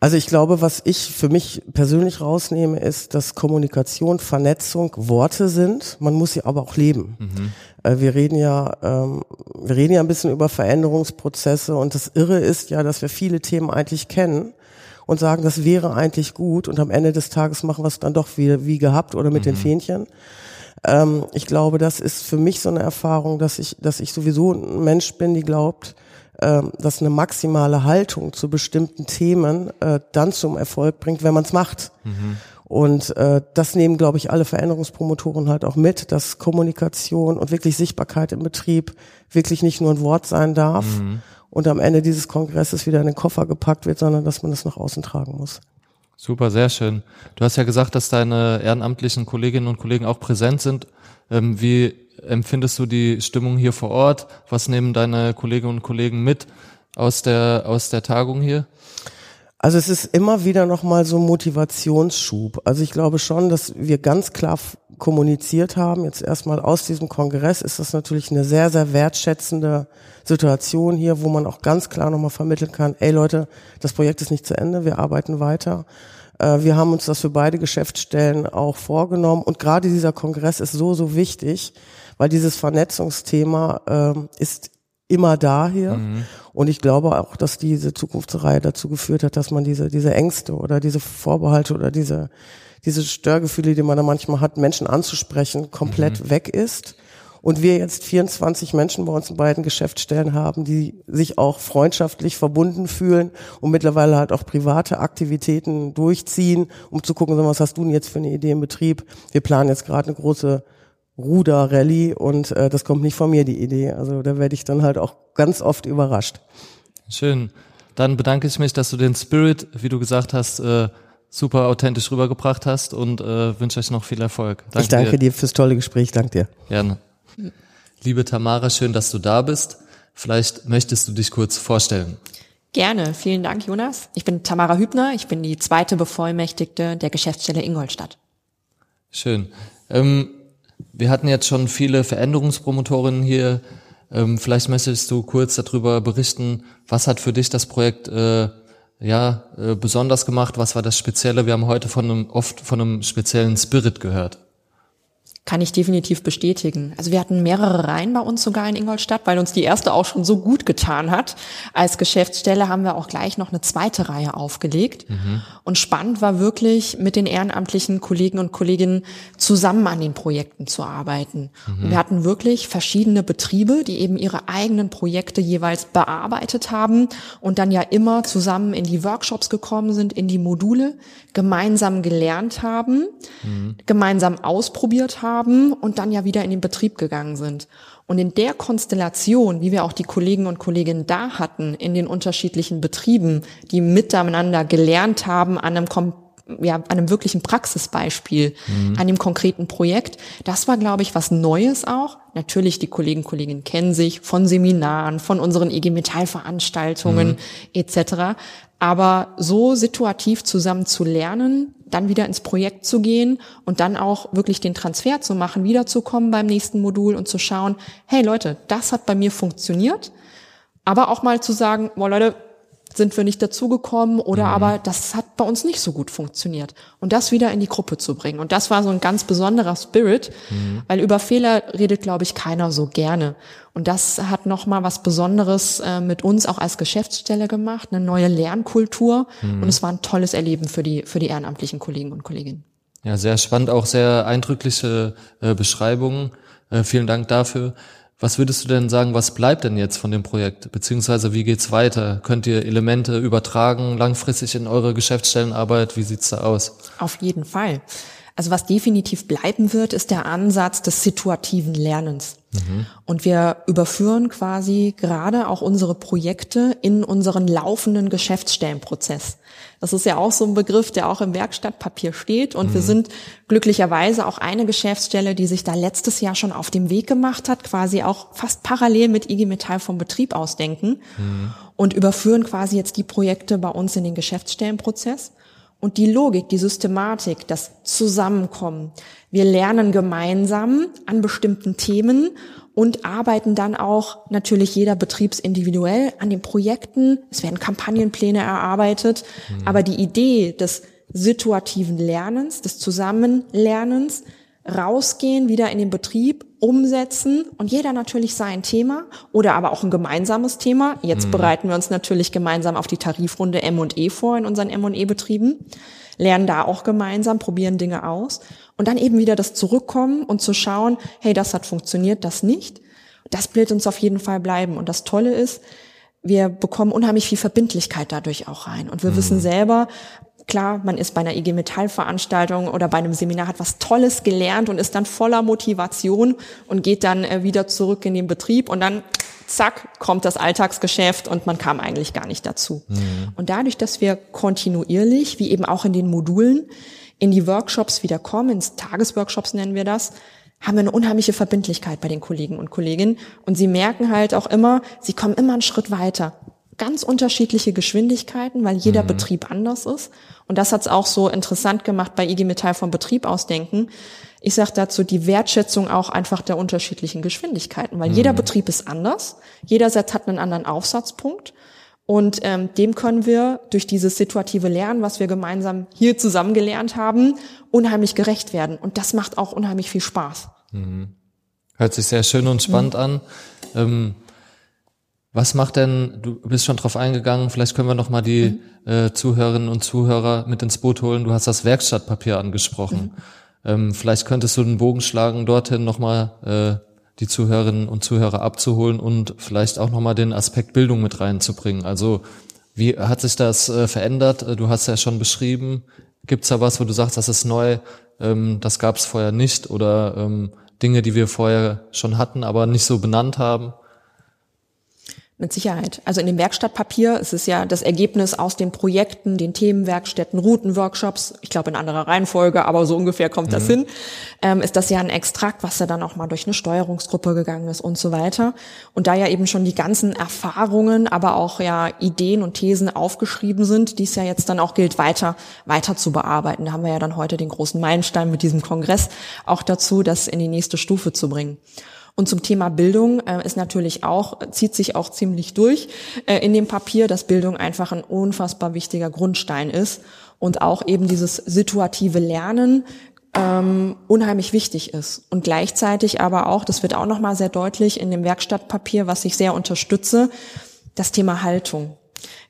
Also ich glaube, was ich für mich persönlich rausnehme, ist, dass Kommunikation, Vernetzung Worte sind. Man muss sie aber auch leben. Mhm. Äh, wir reden ja, ähm, wir reden ja ein bisschen über Veränderungsprozesse und das Irre ist ja, dass wir viele Themen eigentlich kennen und sagen, das wäre eigentlich gut und am Ende des Tages machen wir es dann doch wie, wie gehabt oder mit mhm. den Fähnchen. Ähm, ich glaube, das ist für mich so eine Erfahrung, dass ich, dass ich sowieso ein Mensch bin, die glaubt, ähm, dass eine maximale Haltung zu bestimmten Themen äh, dann zum Erfolg bringt, wenn man es macht. Mhm. Und äh, das nehmen, glaube ich, alle Veränderungspromotoren halt auch mit, dass Kommunikation und wirklich Sichtbarkeit im Betrieb wirklich nicht nur ein Wort sein darf, mhm und am Ende dieses Kongresses wieder in den Koffer gepackt wird, sondern dass man das nach außen tragen muss. Super, sehr schön. Du hast ja gesagt, dass deine ehrenamtlichen Kolleginnen und Kollegen auch präsent sind. Ähm, wie empfindest du die Stimmung hier vor Ort? Was nehmen deine Kolleginnen und Kollegen mit aus der, aus der Tagung hier? Also es ist immer wieder nochmal so ein Motivationsschub. Also ich glaube schon, dass wir ganz klar kommuniziert haben. Jetzt erstmal aus diesem Kongress ist das natürlich eine sehr, sehr wertschätzende Situation hier, wo man auch ganz klar nochmal vermitteln kann, ey Leute, das Projekt ist nicht zu Ende, wir arbeiten weiter. Äh, wir haben uns das für beide Geschäftsstellen auch vorgenommen und gerade dieser Kongress ist so, so wichtig, weil dieses Vernetzungsthema ähm, ist immer da hier. Mhm. Und ich glaube auch, dass diese Zukunftsreihe dazu geführt hat, dass man diese, diese Ängste oder diese Vorbehalte oder diese, diese Störgefühle, die man da manchmal hat, Menschen anzusprechen, komplett mhm. weg ist und wir jetzt 24 Menschen bei uns in beiden Geschäftsstellen haben, die sich auch freundschaftlich verbunden fühlen und mittlerweile halt auch private Aktivitäten durchziehen, um zu gucken, was hast du denn jetzt für eine Idee im Betrieb? Wir planen jetzt gerade eine große Ruder-Rallye und äh, das kommt nicht von mir, die Idee. Also da werde ich dann halt auch ganz oft überrascht. Schön. Dann bedanke ich mich, dass du den Spirit, wie du gesagt hast, äh, super authentisch rübergebracht hast und äh, wünsche euch noch viel Erfolg. Danke ich danke dir. dir fürs tolle Gespräch. Danke dir. Gerne. Liebe Tamara, schön, dass du da bist. Vielleicht möchtest du dich kurz vorstellen. Gerne, vielen Dank, Jonas. Ich bin Tamara Hübner, ich bin die zweite Bevollmächtigte der Geschäftsstelle Ingolstadt. Schön. Ähm, wir hatten jetzt schon viele Veränderungspromotorinnen hier. Ähm, vielleicht möchtest du kurz darüber berichten, was hat für dich das Projekt äh, ja äh, besonders gemacht? Was war das Spezielle? Wir haben heute von einem, oft von einem speziellen Spirit gehört. Kann ich definitiv bestätigen. Also wir hatten mehrere Reihen bei uns sogar in Ingolstadt, weil uns die erste auch schon so gut getan hat. Als Geschäftsstelle haben wir auch gleich noch eine zweite Reihe aufgelegt. Mhm. Und spannend war wirklich, mit den ehrenamtlichen Kollegen und Kolleginnen zusammen an den Projekten zu arbeiten. Mhm. Und wir hatten wirklich verschiedene Betriebe, die eben ihre eigenen Projekte jeweils bearbeitet haben und dann ja immer zusammen in die Workshops gekommen sind, in die Module, gemeinsam gelernt haben, mhm. gemeinsam ausprobiert haben haben und dann ja wieder in den Betrieb gegangen sind. Und in der Konstellation, wie wir auch die Kollegen und Kolleginnen da hatten, in den unterschiedlichen Betrieben, die miteinander gelernt haben an einem ja, an einem wirklichen Praxisbeispiel, mhm. an dem konkreten Projekt. Das war, glaube ich, was Neues auch. Natürlich, die Kollegen und Kolleginnen kennen sich von Seminaren, von unseren IG Metall Veranstaltungen mhm. etc. Aber so situativ zusammen zu lernen, dann wieder ins Projekt zu gehen und dann auch wirklich den Transfer zu machen, wiederzukommen beim nächsten Modul und zu schauen, hey Leute, das hat bei mir funktioniert. Aber auch mal zu sagen, boah Leute, sind wir nicht dazugekommen oder mhm. aber das hat bei uns nicht so gut funktioniert. Und das wieder in die Gruppe zu bringen. Und das war so ein ganz besonderer Spirit, mhm. weil über Fehler redet, glaube ich, keiner so gerne. Und das hat nochmal was Besonderes äh, mit uns auch als Geschäftsstelle gemacht, eine neue Lernkultur. Mhm. Und es war ein tolles Erleben für die, für die ehrenamtlichen Kollegen und Kolleginnen. Ja, sehr spannend, auch sehr eindrückliche äh, Beschreibungen. Äh, vielen Dank dafür. Was würdest du denn sagen, was bleibt denn jetzt von dem Projekt? Beziehungsweise wie geht's weiter? Könnt ihr Elemente übertragen langfristig in eure Geschäftsstellenarbeit? Wie sieht's da aus? Auf jeden Fall. Also was definitiv bleiben wird, ist der Ansatz des situativen Lernens. Mhm. Und wir überführen quasi gerade auch unsere Projekte in unseren laufenden Geschäftsstellenprozess. Das ist ja auch so ein Begriff, der auch im Werkstattpapier steht. Und mhm. wir sind glücklicherweise auch eine Geschäftsstelle, die sich da letztes Jahr schon auf dem Weg gemacht hat, quasi auch fast parallel mit IG Metall vom Betrieb ausdenken mhm. und überführen quasi jetzt die Projekte bei uns in den Geschäftsstellenprozess. Und die Logik, die Systematik, das Zusammenkommen. Wir lernen gemeinsam an bestimmten Themen und arbeiten dann auch natürlich jeder betriebsindividuell an den Projekten. Es werden Kampagnenpläne erarbeitet. Mhm. Aber die Idee des situativen Lernens, des Zusammenlernens, rausgehen, wieder in den Betrieb, umsetzen und jeder natürlich sein Thema oder aber auch ein gemeinsames Thema. Jetzt mhm. bereiten wir uns natürlich gemeinsam auf die Tarifrunde M&E vor in unseren M&E-Betrieben, lernen da auch gemeinsam, probieren Dinge aus und dann eben wieder das Zurückkommen und zu schauen, hey, das hat funktioniert, das nicht. Das wird uns auf jeden Fall bleiben. Und das Tolle ist, wir bekommen unheimlich viel Verbindlichkeit dadurch auch rein. Und wir mhm. wissen selber, klar, man ist bei einer IG Metall Veranstaltung oder bei einem Seminar, hat was Tolles gelernt und ist dann voller Motivation und geht dann äh, wieder zurück in den Betrieb und dann zack, kommt das Alltagsgeschäft und man kam eigentlich gar nicht dazu. Mhm. Und dadurch, dass wir kontinuierlich, wie eben auch in den Modulen, in die Workshops wieder kommen, ins Tagesworkshops nennen wir das, haben wir eine unheimliche Verbindlichkeit bei den Kollegen und Kolleginnen. Und sie merken halt auch immer, sie kommen immer einen Schritt weiter. Ganz unterschiedliche Geschwindigkeiten, weil jeder mhm. Betrieb anders ist. Und das hat es auch so interessant gemacht bei IG Metall vom Betrieb ausdenken. Ich sage dazu die Wertschätzung auch einfach der unterschiedlichen Geschwindigkeiten, weil mhm. jeder Betrieb ist anders, jeder Satz hat einen anderen Aufsatzpunkt und ähm, dem können wir durch dieses situative Lernen, was wir gemeinsam hier zusammen gelernt haben, unheimlich gerecht werden. Und das macht auch unheimlich viel Spaß. Mhm. Hört sich sehr schön und spannend mhm. an. Ähm, was macht denn, du bist schon drauf eingegangen, vielleicht können wir noch mal die mhm. äh, Zuhörerinnen und Zuhörer mit ins Boot holen. Du hast das Werkstattpapier angesprochen. Mhm. Ähm, vielleicht könntest du den Bogen schlagen, dorthin noch mal äh, die Zuhörerinnen und Zuhörer abzuholen und vielleicht auch nochmal den Aspekt Bildung mit reinzubringen. Also wie hat sich das äh, verändert? Äh, du hast ja schon beschrieben. Gibt es da was, wo du sagst, das ist neu, ähm, das gab es vorher nicht oder ähm, Dinge, die wir vorher schon hatten, aber nicht so benannt haben? Mit Sicherheit. Also in dem Werkstattpapier ist es ja das Ergebnis aus den Projekten, den Themenwerkstätten, Routenworkshops, ich glaube in anderer Reihenfolge, aber so ungefähr kommt mhm. das hin, ähm, ist das ja ein Extrakt, was ja dann auch mal durch eine Steuerungsgruppe gegangen ist und so weiter. Und da ja eben schon die ganzen Erfahrungen, aber auch ja Ideen und Thesen aufgeschrieben sind, die es ja jetzt dann auch gilt, weiter, weiter zu bearbeiten. Da haben wir ja dann heute den großen Meilenstein mit diesem Kongress auch dazu, das in die nächste Stufe zu bringen. Und zum Thema Bildung äh, ist natürlich auch, zieht sich auch ziemlich durch äh, in dem Papier, dass Bildung einfach ein unfassbar wichtiger Grundstein ist und auch eben dieses situative Lernen ähm, unheimlich wichtig ist. Und gleichzeitig aber auch, das wird auch nochmal sehr deutlich in dem Werkstattpapier, was ich sehr unterstütze, das Thema Haltung.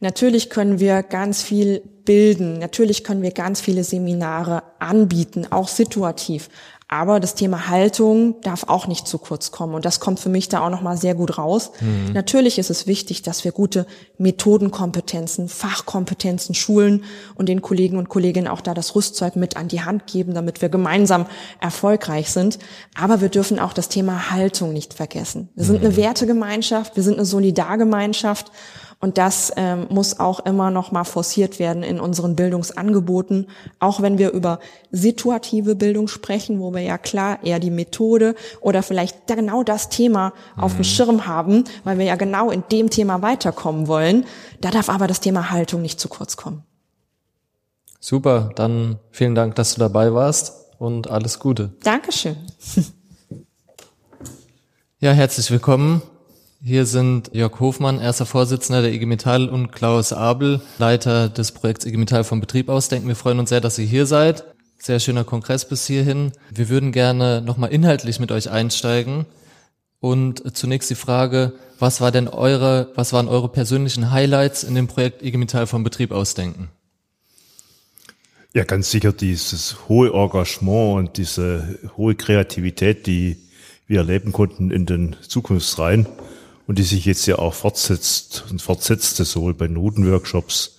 Natürlich können wir ganz viel bilden. Natürlich können wir ganz viele Seminare anbieten, auch situativ. Aber das Thema Haltung darf auch nicht zu kurz kommen. Und das kommt für mich da auch nochmal sehr gut raus. Mhm. Natürlich ist es wichtig, dass wir gute Methodenkompetenzen, Fachkompetenzen schulen und den Kollegen und Kolleginnen auch da das Rüstzeug mit an die Hand geben, damit wir gemeinsam erfolgreich sind. Aber wir dürfen auch das Thema Haltung nicht vergessen. Wir sind eine mhm. Wertegemeinschaft, wir sind eine Solidargemeinschaft. Und das ähm, muss auch immer noch mal forciert werden in unseren Bildungsangeboten, auch wenn wir über situative Bildung sprechen, wo wir ja klar eher die Methode oder vielleicht genau das Thema mhm. auf dem mhm. Schirm haben, weil wir ja genau in dem Thema weiterkommen wollen. Da darf aber das Thema Haltung nicht zu kurz kommen. Super, dann vielen Dank, dass du dabei warst und alles Gute. Dankeschön. Ja, herzlich willkommen. Hier sind Jörg Hofmann, erster Vorsitzender der IG Metall und Klaus Abel, Leiter des Projekts IG Metall vom Betrieb ausdenken. Wir freuen uns sehr, dass ihr hier seid. Sehr schöner Kongress bis hierhin. Wir würden gerne nochmal inhaltlich mit euch einsteigen. Und zunächst die Frage, was war denn eure, was waren eure persönlichen Highlights in dem Projekt IG Metall vom Betrieb ausdenken? Ja, ganz sicher dieses hohe Engagement und diese hohe Kreativität, die wir erleben konnten in den Zukunftsreihen und die sich jetzt ja auch fortsetzt und fortsetzte sowohl bei Notenworkshops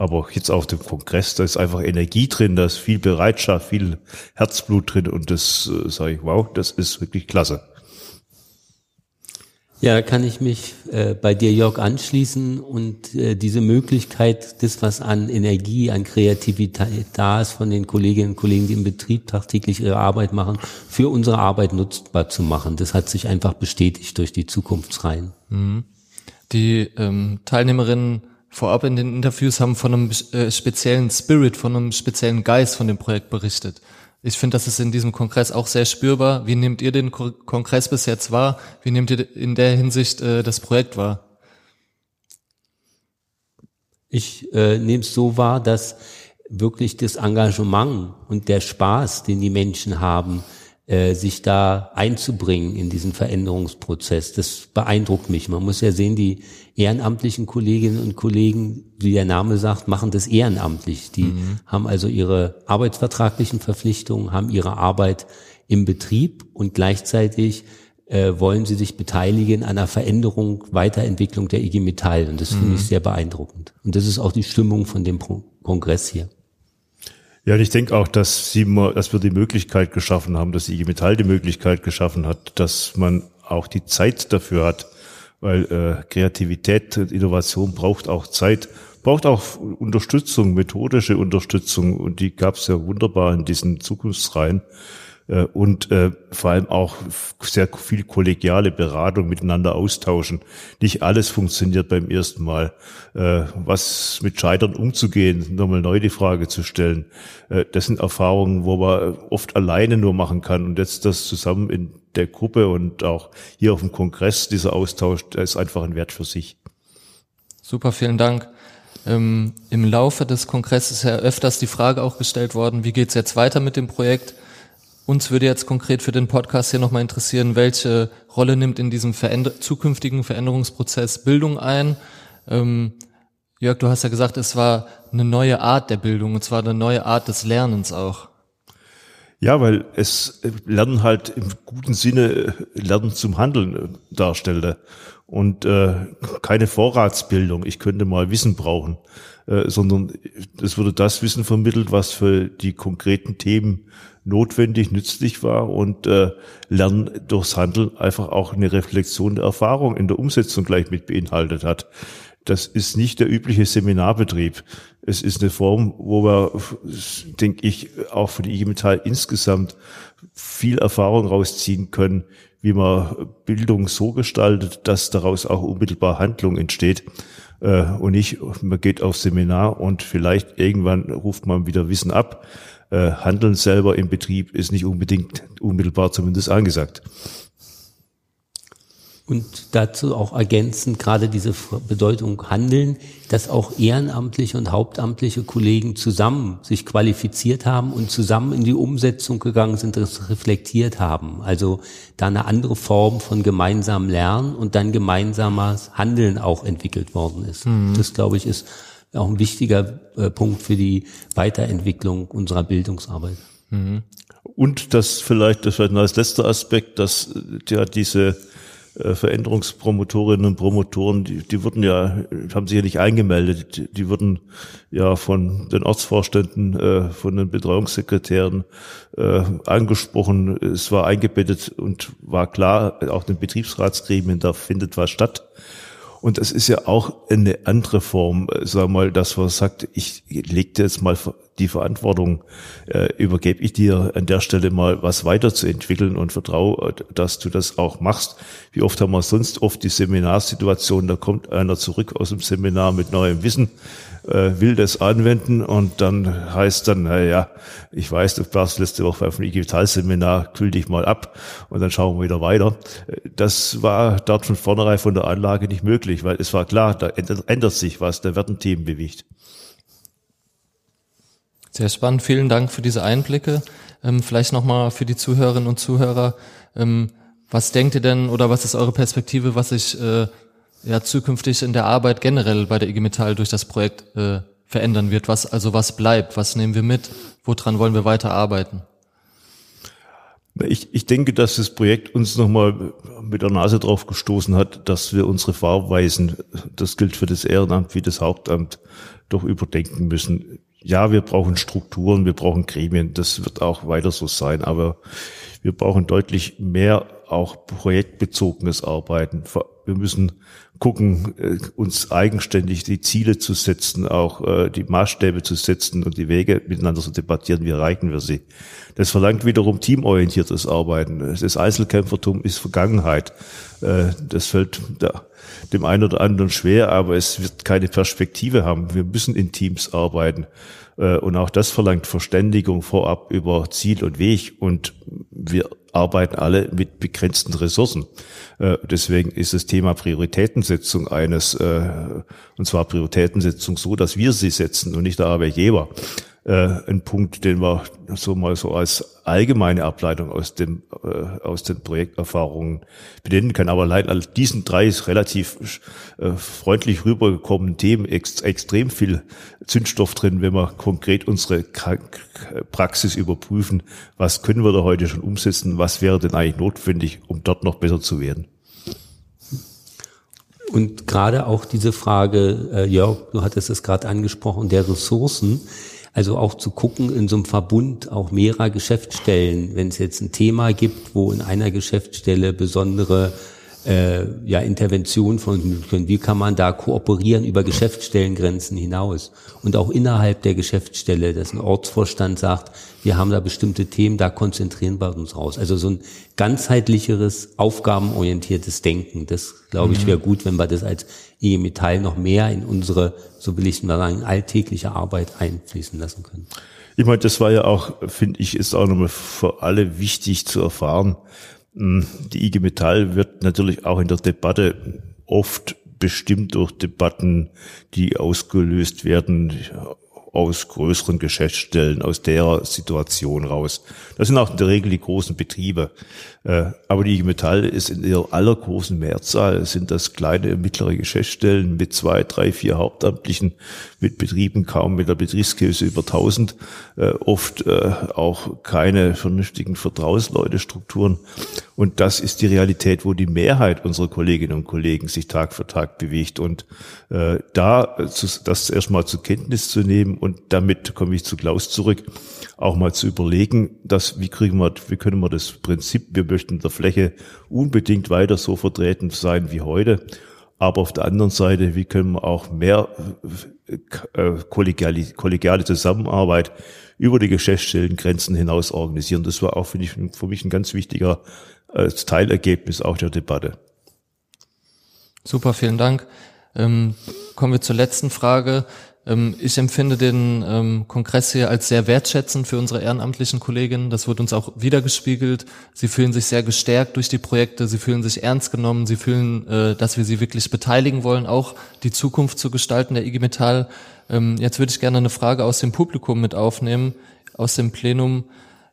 aber auch jetzt auf dem Kongress, da ist einfach Energie drin, da ist viel Bereitschaft, viel Herzblut drin und das äh, sage ich, wow, das ist wirklich klasse. Ja, da kann ich mich äh, bei dir, Jörg, anschließen und äh, diese Möglichkeit, das, was an Energie, an Kreativität da ist von den Kolleginnen und Kollegen, die im Betrieb tagtäglich ihre Arbeit machen, für unsere Arbeit nutzbar zu machen. Das hat sich einfach bestätigt durch die Zukunftsreihen. Mhm. Die ähm, Teilnehmerinnen vorab in den Interviews haben von einem äh, speziellen Spirit, von einem speziellen Geist von dem Projekt berichtet. Ich finde, das ist in diesem Kongress auch sehr spürbar. Wie nehmt ihr den Ko Kongress bis jetzt wahr? Wie nehmt ihr in der Hinsicht äh, das Projekt wahr? Ich äh, nehme es so wahr, dass wirklich das Engagement und der Spaß, den die Menschen haben, äh, sich da einzubringen in diesen Veränderungsprozess. Das beeindruckt mich. Man muss ja sehen, die ehrenamtlichen Kolleginnen und Kollegen, wie der Name sagt, machen das ehrenamtlich. Die mhm. haben also ihre arbeitsvertraglichen Verpflichtungen, haben ihre Arbeit im Betrieb und gleichzeitig äh, wollen sie sich beteiligen an einer Veränderung, Weiterentwicklung der IG Metall. Und das mhm. finde ich sehr beeindruckend. Und das ist auch die Stimmung von dem Pro Kongress hier. Ja, und ich denke auch, dass, sie, dass wir die Möglichkeit geschaffen haben, dass die IG Metall die Möglichkeit geschaffen hat, dass man auch die Zeit dafür hat, weil äh, Kreativität und Innovation braucht auch Zeit, braucht auch Unterstützung, methodische Unterstützung und die gab es ja wunderbar in diesen Zukunftsreihen. Äh, und äh, vor allem auch sehr viel kollegiale Beratung miteinander austauschen. Nicht alles funktioniert beim ersten Mal. Äh, was mit Scheitern umzugehen, nochmal neu die Frage zu stellen. Das sind Erfahrungen, wo man oft alleine nur machen kann und jetzt das zusammen in der Gruppe und auch hier auf dem Kongress, dieser Austausch, der ist einfach ein Wert für sich. Super, vielen Dank. Ähm, Im Laufe des Kongresses ist ja öfters die Frage auch gestellt worden, wie geht's jetzt weiter mit dem Projekt? Uns würde jetzt konkret für den Podcast hier nochmal interessieren, welche Rolle nimmt in diesem Veränder zukünftigen Veränderungsprozess Bildung ein? Ähm, Jörg, du hast ja gesagt, es war eine neue Art der Bildung, und zwar eine neue Art des Lernens auch. Ja, weil es Lernen halt im guten Sinne Lernen zum Handeln darstellte und äh, keine Vorratsbildung. Ich könnte mal Wissen brauchen, äh, sondern es wurde das Wissen vermittelt, was für die konkreten Themen notwendig, nützlich war und äh, Lernen durchs Handeln einfach auch eine Reflexion der Erfahrung in der Umsetzung gleich mit beinhaltet hat. Das ist nicht der übliche Seminarbetrieb. Es ist eine Form, wo wir, denke ich, auch für die IG Metall insgesamt viel Erfahrung rausziehen können, wie man Bildung so gestaltet, dass daraus auch unmittelbar Handlung entsteht. Äh, und nicht, man geht aufs Seminar und vielleicht irgendwann ruft man wieder Wissen ab äh, Handeln selber im Betrieb ist nicht unbedingt unmittelbar zumindest angesagt. Und dazu auch ergänzend gerade diese Bedeutung Handeln, dass auch ehrenamtliche und hauptamtliche Kollegen zusammen sich qualifiziert haben und zusammen in die Umsetzung gegangen sind, das reflektiert haben. Also da eine andere Form von gemeinsamem Lernen und dann gemeinsames Handeln auch entwickelt worden ist. Mhm. Das, glaube ich, ist auch ein wichtiger äh, Punkt für die Weiterentwicklung unserer Bildungsarbeit. Mhm. Und das vielleicht, das vielleicht als letzter Aspekt, dass ja diese äh, Veränderungspromotorinnen und Promotoren, die, die wurden ja, haben sich ja nicht eingemeldet, die, die wurden ja von den Ortsvorständen, äh, von den Betreuungssekretären äh, angesprochen. Es war eingebettet und war klar, auch den Betriebsratsgremien, da findet was statt. Und es ist ja auch eine andere Form, äh, sag mal, dass man sagt, ich leg dir jetzt mal die Verantwortung, äh, übergebe ich dir an der Stelle mal was weiterzuentwickeln und vertraue, äh, dass du das auch machst. Wie oft haben wir sonst oft die Seminarsituation, da kommt einer zurück aus dem Seminar mit neuem Wissen äh, will das anwenden und dann heißt dann, na ja, ich weiß, du warst letzte Woche auf dem IG Metall-Seminar, kühl dich mal ab und dann schauen wir wieder weiter. Das war dort von vornherein von der Anlage nicht möglich, weil es war klar, da ändert, ändert sich was, da werden Themen bewegt. Sehr spannend, vielen Dank für diese Einblicke. Ähm, vielleicht nochmal für die Zuhörerinnen und Zuhörer, ähm, was denkt ihr denn oder was ist eure Perspektive, was sich äh, ja zukünftig in der Arbeit generell bei der IG Metall durch das Projekt äh, verändern wird? Was also was bleibt? Was nehmen wir mit? Woran wollen wir weiter arbeiten? Ich, ich denke, dass das Projekt uns nochmal mit der Nase drauf gestoßen hat, dass wir unsere Fahrweisen, das gilt für das Ehrenamt wie das Hauptamt, doch überdenken müssen. Ja, wir brauchen Strukturen, wir brauchen Gremien, das wird auch weiter so sein, aber wir brauchen deutlich mehr auch projektbezogenes Arbeiten. Wir müssen gucken, äh, uns eigenständig die Ziele zu setzen, auch äh, die Maßstäbe zu setzen und die Wege miteinander zu debattieren, wie erreichen wir sie. Das verlangt wiederum teamorientiertes Arbeiten. Das Einzelkämpfertum ist Vergangenheit. Äh, das fällt dem einen oder anderen schwer, aber es wird keine Perspektive haben. Wir müssen in Teams arbeiten. Und auch das verlangt Verständigung vorab über Ziel und Weg. Und wir arbeiten alle mit begrenzten Ressourcen. Äh, deswegen ist das Thema Prioritätensetzung eines, äh, und zwar Prioritätensetzung so, dass wir sie setzen und nicht der Arbeitgeber äh, ein Punkt, den wir so mal so als allgemeine Ableitung aus dem äh, aus den Projekterfahrungen benennen kann. Aber allein all diesen drei ist relativ äh, freundlich rübergekommenen Themen ex extrem viel Zündstoff drin, wenn wir konkret unsere Praxis überprüfen. Was können wir da heute schon umsetzen? Was wäre denn eigentlich notwendig, um dort noch besser zu werden? Und gerade auch diese Frage, äh, Jörg, du hattest es gerade angesprochen, der Ressourcen also auch zu gucken in so einem Verbund auch mehrerer Geschäftsstellen, wenn es jetzt ein Thema gibt, wo in einer Geschäftsstelle besondere äh, ja, Intervention von können. Wie kann man da kooperieren über Geschäftsstellengrenzen hinaus? Und auch innerhalb der Geschäftsstelle, dass ein Ortsvorstand sagt, wir haben da bestimmte Themen, da konzentrieren wir uns raus. Also so ein ganzheitlicheres, aufgabenorientiertes Denken. Das, glaube ich, mhm. wäre gut, wenn wir das als IG Metall noch mehr in unsere, so will ich mal sagen, alltägliche Arbeit einfließen lassen können. Ich meine, das war ja auch, finde ich, ist auch nochmal für alle wichtig zu erfahren. Hm, die IG Metall wird natürlich auch in der Debatte oft bestimmt durch Debatten, die ausgelöst werden aus größeren Geschäftsstellen, aus der Situation raus. Das sind auch in der Regel die großen Betriebe. Äh, aber die Metall ist in ihrer allergroßen Mehrzahl, sind das kleine mittlere Geschäftsstellen mit zwei, drei, vier Hauptamtlichen, mit Betrieben kaum mit der Betriebsgröße über 1000, äh, oft äh, auch keine vernünftigen Vertrauensleute-Strukturen. Und das ist die Realität, wo die Mehrheit unserer Kolleginnen und Kollegen sich Tag für Tag bewegt. Und da das erstmal zur Kenntnis zu nehmen und damit komme ich zu Klaus zurück, auch mal zu überlegen, dass wie kriegen wir, wie können wir das Prinzip, wir möchten der Fläche unbedingt weiter so vertreten sein wie heute, aber auf der anderen Seite, wie können wir auch mehr äh, kollegiale, kollegiale Zusammenarbeit über die Geschäftsstellengrenzen hinaus organisieren. Das war auch für mich, für mich ein ganz wichtiger äh, Teilergebnis auch der Debatte. Super, vielen Dank. Ähm, kommen wir zur letzten Frage. Ähm, ich empfinde den ähm, Kongress hier als sehr wertschätzend für unsere ehrenamtlichen Kolleginnen. Das wird uns auch wiedergespiegelt. Sie fühlen sich sehr gestärkt durch die Projekte. Sie fühlen sich ernst genommen. Sie fühlen, äh, dass wir sie wirklich beteiligen wollen, auch die Zukunft zu gestalten der IG Metall. Ähm, jetzt würde ich gerne eine Frage aus dem Publikum mit aufnehmen, aus dem Plenum.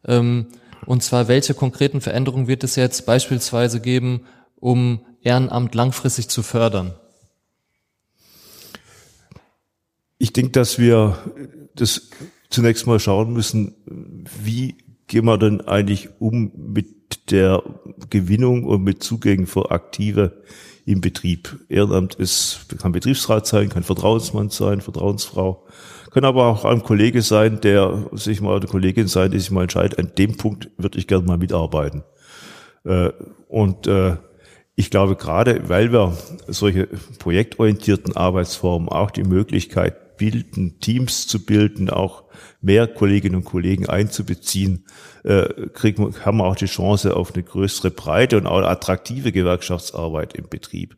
Und zwar, welche konkreten Veränderungen wird es jetzt beispielsweise geben, um Ehrenamt langfristig zu fördern? Ich denke, dass wir das zunächst mal schauen müssen, wie gehen wir denn eigentlich um mit der Gewinnung und mit Zugängen für Aktive im Betrieb. Ehrenamt ist, kann Betriebsrat sein, kann Vertrauensmann sein, Vertrauensfrau, kann aber auch ein Kollege sein, der sich mal, eine Kollegin sein, die sich mal entscheidet, an dem Punkt würde ich gerne mal mitarbeiten. Äh, und äh, ich glaube gerade, weil wir solche projektorientierten Arbeitsformen auch die Möglichkeit bilden, Teams zu bilden, auch mehr Kolleginnen und Kollegen einzubeziehen, äh, kriegen, haben wir auch die Chance auf eine größere Breite und auch attraktive Gewerkschaftsarbeit im Betrieb.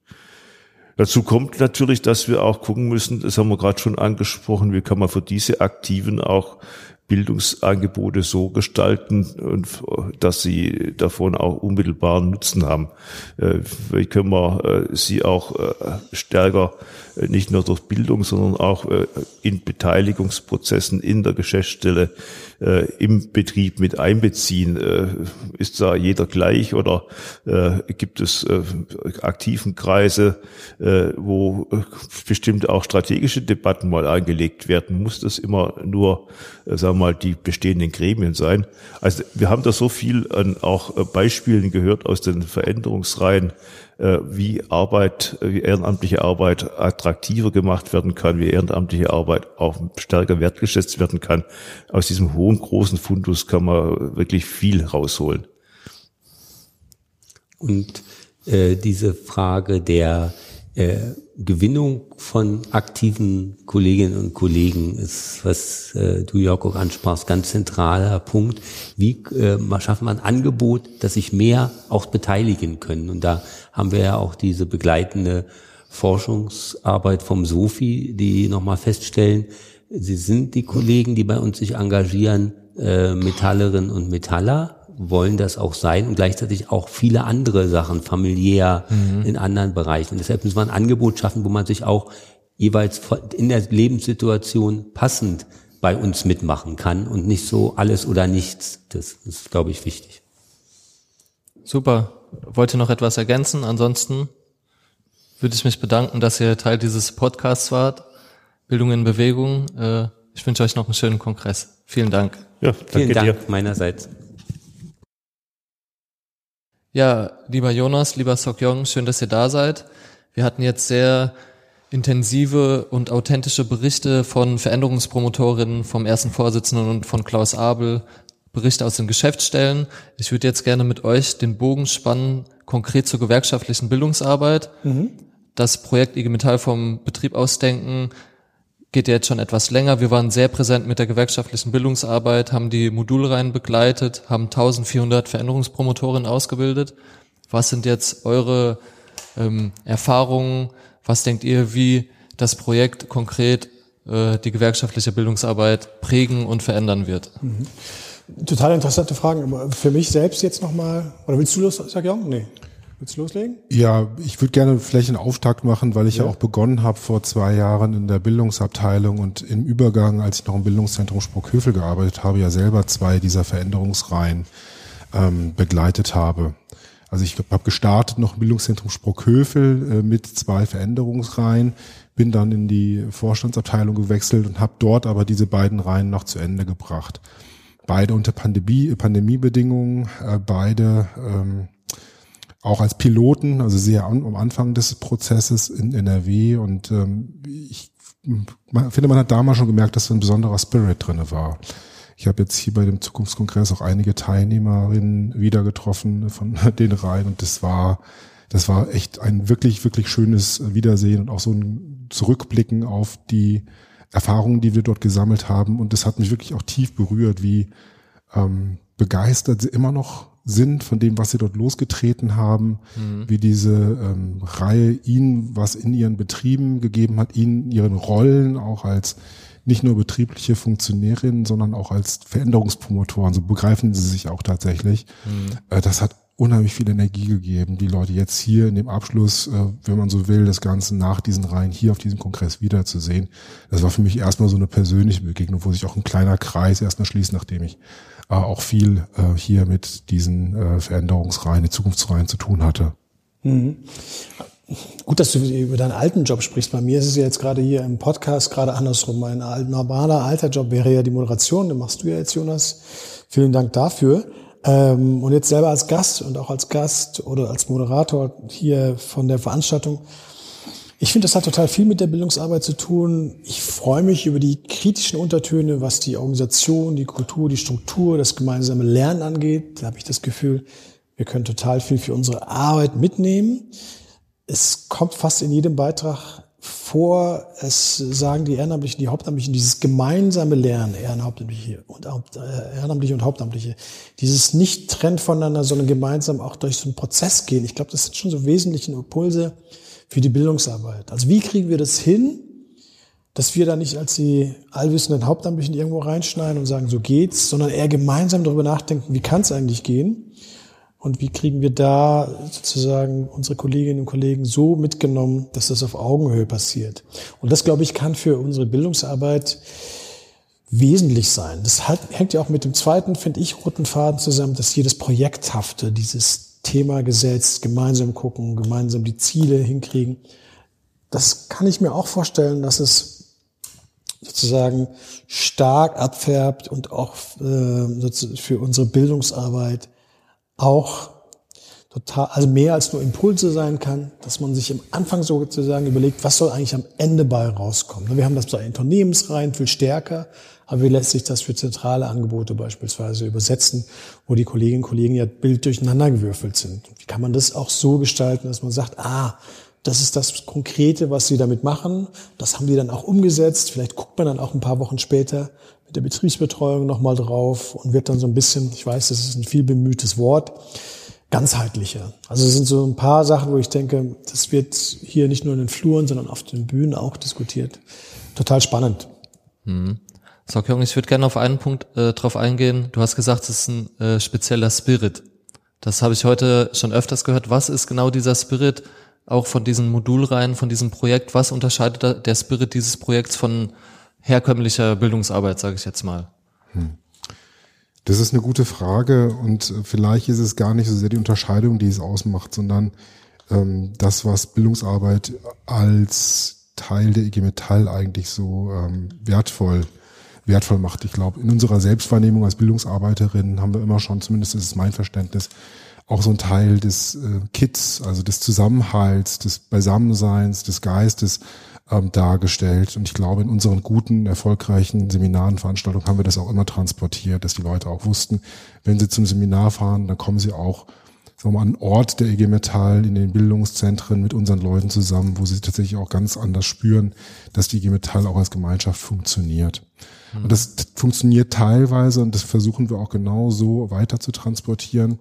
Dazu kommt natürlich, dass wir auch gucken müssen, das haben wir gerade schon angesprochen, wie kann man für diese Aktiven auch Bildungsangebote so gestalten, dass sie davon auch unmittelbaren Nutzen haben. Äh, wie können wir äh, sie auch äh, stärker nicht nur durch Bildung, sondern auch in Beteiligungsprozessen in der Geschäftsstelle äh, im Betrieb mit einbeziehen? Äh, ist da jeder gleich oder äh, gibt es äh, aktiven Kreise, äh, wo äh, bestimmt auch strategische Debatten mal eingelegt werden? Muss das immer nur, äh, sagen wir mal, die bestehenden Gremien sein? Also wir haben da so viel an auch äh, Beispielen gehört aus den Veränderungsreihen, äh, wie Arbeit, wie ehrenamtliche Arbeit attraktiver gemacht werden kann, wie ehrenamtliche Arbeit auch stärker wertgeschätzt werden kann. Aus diesem hohen, großen Fundus kann man wirklich viel rausholen. Und äh, diese Frage der äh, Gewinnung von aktiven Kolleginnen und Kollegen ist, was äh, du Jörg auch ansprachst, ganz zentraler Punkt. Wie äh, schafft man ein Angebot, dass sich mehr auch beteiligen können? Und da haben wir ja auch diese begleitende Forschungsarbeit vom SOFI, die nochmal feststellen, sie sind die Kollegen, die bei uns sich engagieren, äh, Metallerinnen und Metaller, wollen das auch sein und gleichzeitig auch viele andere Sachen, familiär, mhm. in anderen Bereichen. Und deshalb muss man ein Angebot schaffen, wo man sich auch jeweils in der Lebenssituation passend bei uns mitmachen kann und nicht so alles oder nichts. Das ist, glaube ich, wichtig. Super. Wollt ihr noch etwas ergänzen? Ansonsten würde ich mich bedanken, dass ihr Teil dieses Podcasts wart. Bildung in Bewegung. Äh, ich wünsche euch noch einen schönen Kongress. Vielen Dank. Ja, Vielen Dank dir. meinerseits. Ja, lieber Jonas, lieber Sokyong, schön, dass ihr da seid. Wir hatten jetzt sehr intensive und authentische Berichte von Veränderungspromotorinnen, vom ersten Vorsitzenden und von Klaus Abel, Berichte aus den Geschäftsstellen. Ich würde jetzt gerne mit euch den Bogen spannen, konkret zur gewerkschaftlichen Bildungsarbeit. Mhm. Das Projekt IG Metall vom Betrieb ausdenken geht jetzt schon etwas länger. Wir waren sehr präsent mit der gewerkschaftlichen Bildungsarbeit, haben die Modulreihen begleitet, haben 1400 Veränderungspromotorinnen ausgebildet. Was sind jetzt eure ähm, Erfahrungen? Was denkt ihr, wie das Projekt konkret äh, die gewerkschaftliche Bildungsarbeit prägen und verändern wird? Mhm. Total interessante Fragen, für mich selbst jetzt nochmal, oder willst du los, sag ja? Nee. Willst du loslegen? Ja, ich würde gerne vielleicht einen Auftakt machen, weil ich ja, ja auch begonnen habe vor zwei Jahren in der Bildungsabteilung und im Übergang, als ich noch im Bildungszentrum Sprockhövel gearbeitet habe, ja selber zwei dieser Veränderungsreihen ähm, begleitet habe. Also ich habe gestartet noch im Bildungszentrum Sprockhövel äh, mit zwei Veränderungsreihen, bin dann in die Vorstandsabteilung gewechselt und habe dort aber diese beiden Reihen noch zu Ende gebracht. Beide unter Pandemie, Pandemiebedingungen, äh, beide ähm, auch als Piloten, also sehr an, am Anfang des Prozesses in NRW und ähm, ich man, finde, man hat damals schon gemerkt, dass ein besonderer Spirit drinne war. Ich habe jetzt hier bei dem Zukunftskongress auch einige Teilnehmerinnen wieder getroffen von den Reihen und das war, das war echt ein wirklich, wirklich schönes Wiedersehen und auch so ein Zurückblicken auf die Erfahrungen, die wir dort gesammelt haben. Und das hat mich wirklich auch tief berührt, wie ähm, begeistert sie immer noch sind von dem, was sie dort losgetreten haben, mhm. wie diese ähm, Reihe ihnen was in ihren Betrieben gegeben hat, ihnen ihren Rollen auch als nicht nur betriebliche Funktionärinnen, sondern auch als Veränderungspromotoren, so begreifen sie sich auch tatsächlich. Mhm. Äh, das hat unheimlich viel Energie gegeben, die Leute jetzt hier in dem Abschluss, äh, wenn man so will, das Ganze nach diesen Reihen hier auf diesem Kongress wiederzusehen. Das war für mich erstmal so eine persönliche Begegnung, wo sich auch ein kleiner Kreis erstmal schließt, nachdem ich auch viel äh, hier mit diesen äh, Veränderungsreihen, Zukunftsreihen zu tun hatte. Mhm. Gut, dass du über deinen alten Job sprichst. Bei mir ist es ja jetzt gerade hier im Podcast gerade andersrum. Mein normaler alter Job wäre ja die Moderation. Den machst du ja jetzt, Jonas. Vielen Dank dafür. Ähm, und jetzt selber als Gast und auch als Gast oder als Moderator hier von der Veranstaltung ich finde, das hat total viel mit der Bildungsarbeit zu tun. Ich freue mich über die kritischen Untertöne, was die Organisation, die Kultur, die Struktur, das gemeinsame Lernen angeht. Da habe ich das Gefühl, wir können total viel für unsere Arbeit mitnehmen. Es kommt fast in jedem Beitrag vor, es sagen die Ehrenamtlichen, die Hauptamtlichen, dieses gemeinsame Lernen, Ehrenhauptamtliche und, äh, Ehrenamtliche und Hauptamtliche, dieses nicht trennt voneinander, sondern gemeinsam auch durch so einen Prozess gehen. Ich glaube, das sind schon so wesentliche Impulse, für die Bildungsarbeit. Also wie kriegen wir das hin, dass wir da nicht als die allwissenden Hauptamtlichen irgendwo reinschneiden und sagen, so geht's, sondern eher gemeinsam darüber nachdenken, wie kann es eigentlich gehen und wie kriegen wir da sozusagen unsere Kolleginnen und Kollegen so mitgenommen, dass das auf Augenhöhe passiert. Und das, glaube ich, kann für unsere Bildungsarbeit wesentlich sein. Das hängt ja auch mit dem zweiten, finde ich, roten Faden zusammen, dass jedes Projekthafte, dieses Thema gesetzt, gemeinsam gucken, gemeinsam die Ziele hinkriegen. Das kann ich mir auch vorstellen, dass es sozusagen stark abfärbt und auch äh, für unsere Bildungsarbeit auch total, also mehr als nur Impulse sein kann, dass man sich am Anfang sozusagen überlegt, was soll eigentlich am Ende bei rauskommen. Wir haben das bei Unternehmensreihen viel stärker, aber wie lässt sich das für zentrale Angebote beispielsweise übersetzen, wo die Kolleginnen und Kollegen ja Bild durcheinandergewürfelt sind? Wie kann man das auch so gestalten, dass man sagt, ah, das ist das Konkrete, was sie damit machen. Das haben die dann auch umgesetzt. Vielleicht guckt man dann auch ein paar Wochen später mit der Betriebsbetreuung nochmal drauf und wird dann so ein bisschen, ich weiß, das ist ein viel bemühtes Wort, ganzheitlicher. Also es sind so ein paar Sachen, wo ich denke, das wird hier nicht nur in den Fluren, sondern auf den Bühnen auch diskutiert. Total spannend. Hm. So, Jung, ich würde gerne auf einen Punkt äh, drauf eingehen. Du hast gesagt, es ist ein äh, spezieller Spirit. Das habe ich heute schon öfters gehört. Was ist genau dieser Spirit, auch von diesen Modulreihen, von diesem Projekt? Was unterscheidet der Spirit dieses Projekts von herkömmlicher Bildungsarbeit, sage ich jetzt mal? Hm. Das ist eine gute Frage und vielleicht ist es gar nicht so sehr die Unterscheidung, die es ausmacht, sondern ähm, das, was Bildungsarbeit als Teil der IG Metall eigentlich so ähm, wertvoll wertvoll macht. Ich glaube, in unserer Selbstwahrnehmung als Bildungsarbeiterin haben wir immer schon, zumindest ist es mein Verständnis, auch so ein Teil des äh, Kits, also des Zusammenhalts, des Beisammenseins, des Geistes ähm, dargestellt. Und ich glaube, in unseren guten, erfolgreichen Seminaren, Veranstaltungen haben wir das auch immer transportiert, dass die Leute auch wussten, wenn sie zum Seminar fahren, dann kommen sie auch sagen wir mal, an Ort der IG Metall in den Bildungszentren mit unseren Leuten zusammen, wo sie tatsächlich auch ganz anders spüren, dass die IG Metall auch als Gemeinschaft funktioniert. Mhm. Und das funktioniert teilweise und das versuchen wir auch genau so weiter zu transportieren.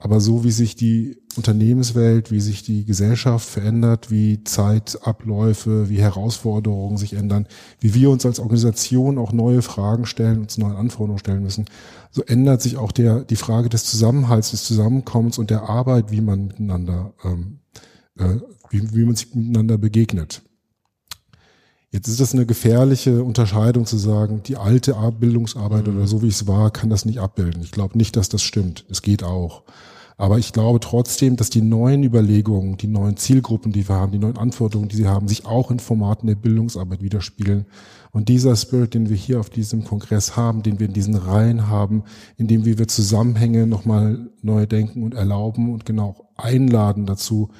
Aber so wie sich die Unternehmenswelt, wie sich die Gesellschaft verändert, wie Zeitabläufe, wie Herausforderungen sich ändern, wie wir uns als Organisation auch neue Fragen stellen, uns neue Anforderungen stellen müssen, so ändert sich auch der, die Frage des Zusammenhalts, des Zusammenkommens und der Arbeit, wie man miteinander, ähm, äh, wie, wie man sich miteinander begegnet. Jetzt ist das eine gefährliche Unterscheidung zu sagen, die alte Bildungsarbeit mhm. oder so wie es war, kann das nicht abbilden. Ich glaube nicht, dass das stimmt. Es geht auch. Aber ich glaube trotzdem, dass die neuen Überlegungen, die neuen Zielgruppen, die wir haben, die neuen Anforderungen, die sie haben, sich auch in Formaten der Bildungsarbeit widerspiegeln. Und dieser Spirit, den wir hier auf diesem Kongress haben, den wir in diesen Reihen haben, in dem wir Zusammenhänge nochmal neu denken und erlauben und genau einladen dazu,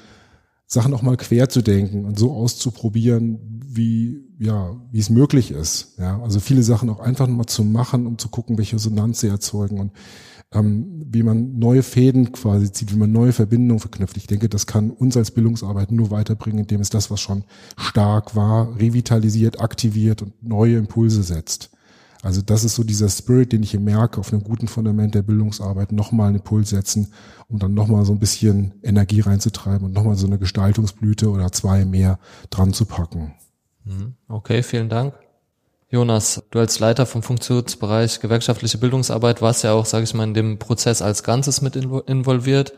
Sachen auch mal quer zu denken und so auszuprobieren, wie, ja, wie es möglich ist. Ja, also viele Sachen auch einfach mal zu machen, um zu gucken, welche Resonanz sie erzeugen und ähm, wie man neue Fäden quasi zieht, wie man neue Verbindungen verknüpft. Ich denke, das kann uns als Bildungsarbeit nur weiterbringen, indem es das, was schon stark war, revitalisiert, aktiviert und neue Impulse setzt. Also das ist so dieser Spirit, den ich hier merke, auf einem guten Fundament der Bildungsarbeit nochmal einen Impuls setzen, um dann nochmal so ein bisschen Energie reinzutreiben und nochmal so eine Gestaltungsblüte oder zwei mehr dran zu packen. Mhm. Okay, vielen Dank. Jonas, du als Leiter vom Funktionsbereich gewerkschaftliche Bildungsarbeit warst ja auch, sage ich mal, in dem Prozess als Ganzes mit involviert.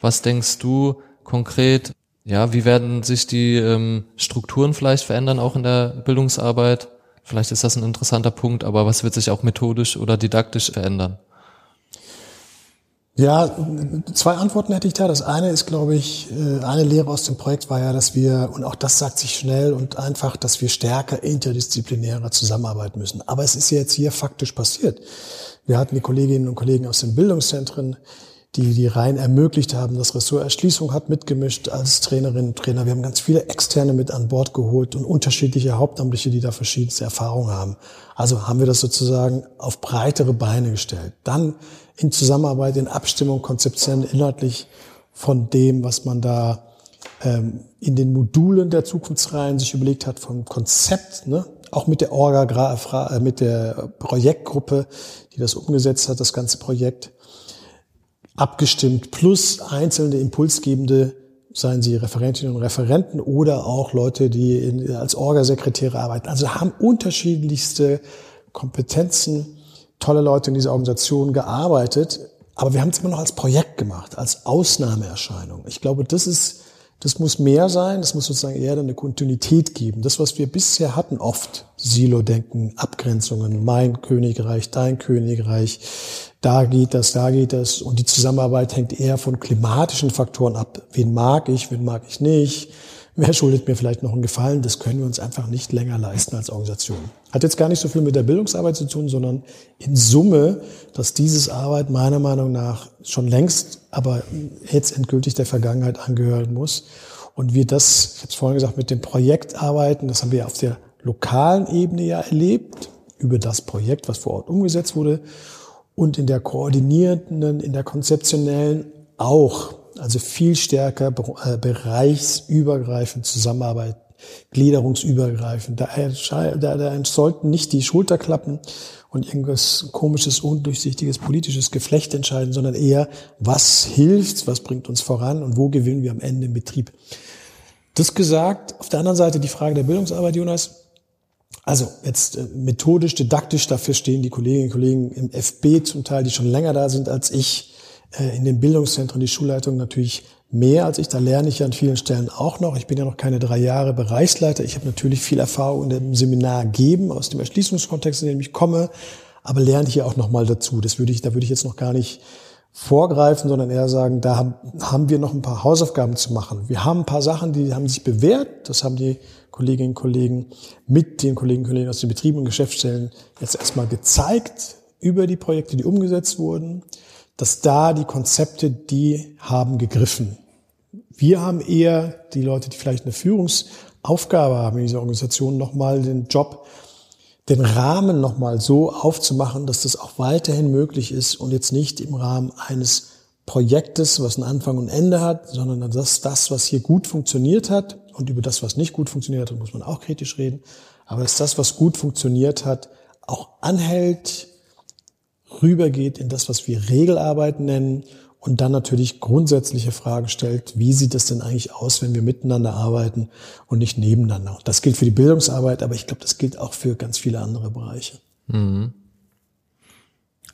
Was denkst du konkret? Ja, wie werden sich die ähm, Strukturen vielleicht verändern, auch in der Bildungsarbeit? Vielleicht ist das ein interessanter Punkt, aber was wird sich auch methodisch oder didaktisch verändern? Ja, zwei Antworten hätte ich da. Das eine ist, glaube ich, äh, eine Lehre aus dem Projekt war ja, dass wir, und auch das sagt sich schnell und einfach, dass wir stärker interdisziplinärer zusammenarbeiten müssen. Aber es ist jetzt hier faktisch passiert. Wir hatten die Kolleginnen und Kollegen aus den Bildungszentren, die die rein ermöglicht haben. Das Ressort Erschließung hat mitgemischt als Trainerinnen und Trainer. Wir haben ganz viele Externe mit an Bord geholt und unterschiedliche Hauptamtliche, die da verschiedenste Erfahrungen haben. Also haben wir das sozusagen auf breitere Beine gestellt. Dann in Zusammenarbeit, in Abstimmung, Konzeption inhaltlich von dem, was man da ähm, in den Modulen der Zukunftsreihen sich überlegt hat, vom Konzept, ne? auch mit der Orga, äh, mit der Projektgruppe, die das umgesetzt hat, das ganze Projekt abgestimmt, plus einzelne impulsgebende seien sie Referentinnen und Referenten oder auch Leute, die in, als Orgasekretäre arbeiten. Also haben unterschiedlichste Kompetenzen, tolle Leute in dieser Organisation gearbeitet. Aber wir haben es immer noch als Projekt gemacht, als Ausnahmeerscheinung. Ich glaube, das ist, das muss mehr sein, das muss sozusagen eher eine Kontinuität geben. Das, was wir bisher hatten, oft Silo-Denken, Abgrenzungen, mein Königreich, dein Königreich, da geht das, da geht das. Und die Zusammenarbeit hängt eher von klimatischen Faktoren ab. Wen mag ich, wen mag ich nicht? Wer schuldet mir vielleicht noch einen Gefallen? Das können wir uns einfach nicht länger leisten als Organisation. Hat jetzt gar nicht so viel mit der Bildungsarbeit zu tun, sondern in Summe, dass dieses Arbeit meiner Meinung nach schon längst, aber jetzt endgültig der Vergangenheit angehören muss. Und wir das, ich habe es vorhin gesagt, mit dem Projekt arbeiten, das haben wir auf der lokalen Ebene ja erlebt, über das Projekt, was vor Ort umgesetzt wurde, und in der koordinierenden, in der konzeptionellen auch also viel stärker äh, bereichsübergreifend zusammenarbeiten, gliederungsübergreifend. Da, da, da sollten nicht die Schulterklappen und irgendwas komisches, undurchsichtiges politisches Geflecht entscheiden, sondern eher, was hilft, was bringt uns voran und wo gewinnen wir am Ende im Betrieb. Das gesagt, auf der anderen Seite die Frage der Bildungsarbeit, Jonas. Also jetzt äh, methodisch, didaktisch, dafür stehen die Kolleginnen und Kollegen im FB zum Teil, die schon länger da sind als ich äh, in den Bildungszentren, die Schulleitung natürlich mehr als ich. Da lerne ich ja an vielen Stellen auch noch. Ich bin ja noch keine drei Jahre Bereichsleiter. Ich habe natürlich viel Erfahrung in dem Seminar geben, aus dem Erschließungskontext, in dem ich komme, aber lerne hier auch noch mal dazu. Das würde ich, da würde ich jetzt noch gar nicht vorgreifen, sondern eher sagen, da haben, haben wir noch ein paar Hausaufgaben zu machen. Wir haben ein paar Sachen, die haben sich bewährt. Das haben die Kolleginnen und Kollegen mit den Kolleginnen und Kollegen aus den Betrieben und Geschäftsstellen jetzt erstmal gezeigt über die Projekte, die umgesetzt wurden dass da die Konzepte, die haben gegriffen. Wir haben eher die Leute, die vielleicht eine Führungsaufgabe haben in dieser Organisation, nochmal den Job, den Rahmen nochmal so aufzumachen, dass das auch weiterhin möglich ist und jetzt nicht im Rahmen eines Projektes, was einen Anfang und Ende hat, sondern dass das, was hier gut funktioniert hat und über das, was nicht gut funktioniert hat, muss man auch kritisch reden, aber dass das, was gut funktioniert hat, auch anhält, rübergeht in das, was wir Regelarbeit nennen und dann natürlich grundsätzliche Fragen stellt, wie sieht es denn eigentlich aus, wenn wir miteinander arbeiten und nicht nebeneinander. Das gilt für die Bildungsarbeit, aber ich glaube, das gilt auch für ganz viele andere Bereiche. Mhm.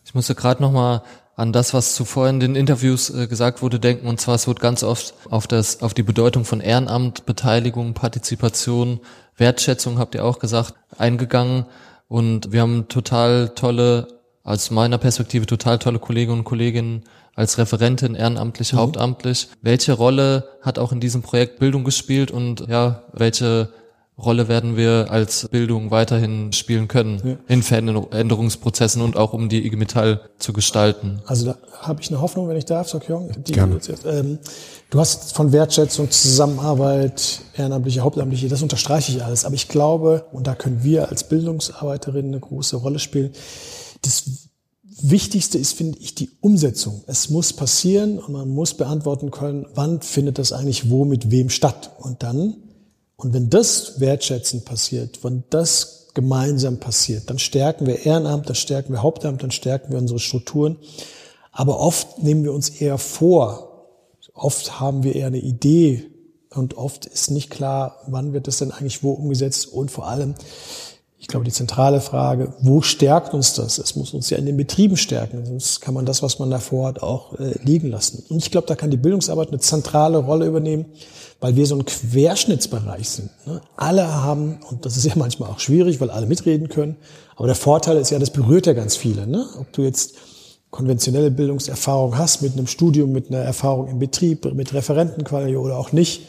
Ich musste gerade noch mal an das, was zuvor in den Interviews äh, gesagt wurde, denken. Und zwar, es wird ganz oft auf das, auf die Bedeutung von Ehrenamt, Beteiligung, Partizipation, Wertschätzung, habt ihr auch gesagt, eingegangen. Und wir haben total tolle aus meiner Perspektive total tolle Kolleginnen und Kollegen als Referentin, ehrenamtlich, mhm. hauptamtlich. Welche Rolle hat auch in diesem Projekt Bildung gespielt und ja, welche Rolle werden wir als Bildung weiterhin spielen können ja. in Veränderungsprozessen und auch um die IG Metall zu gestalten? Also da habe ich eine Hoffnung, wenn ich darf, Sokyong. Gerne. Ähm, du hast von Wertschätzung, Zusammenarbeit, ehrenamtliche, hauptamtliche, das unterstreiche ich alles. Aber ich glaube, und da können wir als Bildungsarbeiterinnen eine große Rolle spielen, das Wichtigste ist, finde ich, die Umsetzung. Es muss passieren und man muss beantworten können, wann findet das eigentlich wo mit wem statt. Und dann, und wenn das wertschätzend passiert, wenn das gemeinsam passiert, dann stärken wir Ehrenamt, dann stärken wir Hauptamt, dann stärken wir unsere Strukturen. Aber oft nehmen wir uns eher vor. Oft haben wir eher eine Idee und oft ist nicht klar, wann wird das denn eigentlich wo umgesetzt und vor allem, ich glaube, die zentrale Frage, wo stärkt uns das? Es muss uns ja in den Betrieben stärken, sonst kann man das, was man davor hat, auch äh, liegen lassen. Und ich glaube, da kann die Bildungsarbeit eine zentrale Rolle übernehmen, weil wir so ein Querschnittsbereich sind. Ne? Alle haben, und das ist ja manchmal auch schwierig, weil alle mitreden können, aber der Vorteil ist ja, das berührt ja ganz viele. Ne? Ob du jetzt konventionelle Bildungserfahrung hast mit einem Studium, mit einer Erfahrung im Betrieb, mit Referentenqualität oder auch nicht,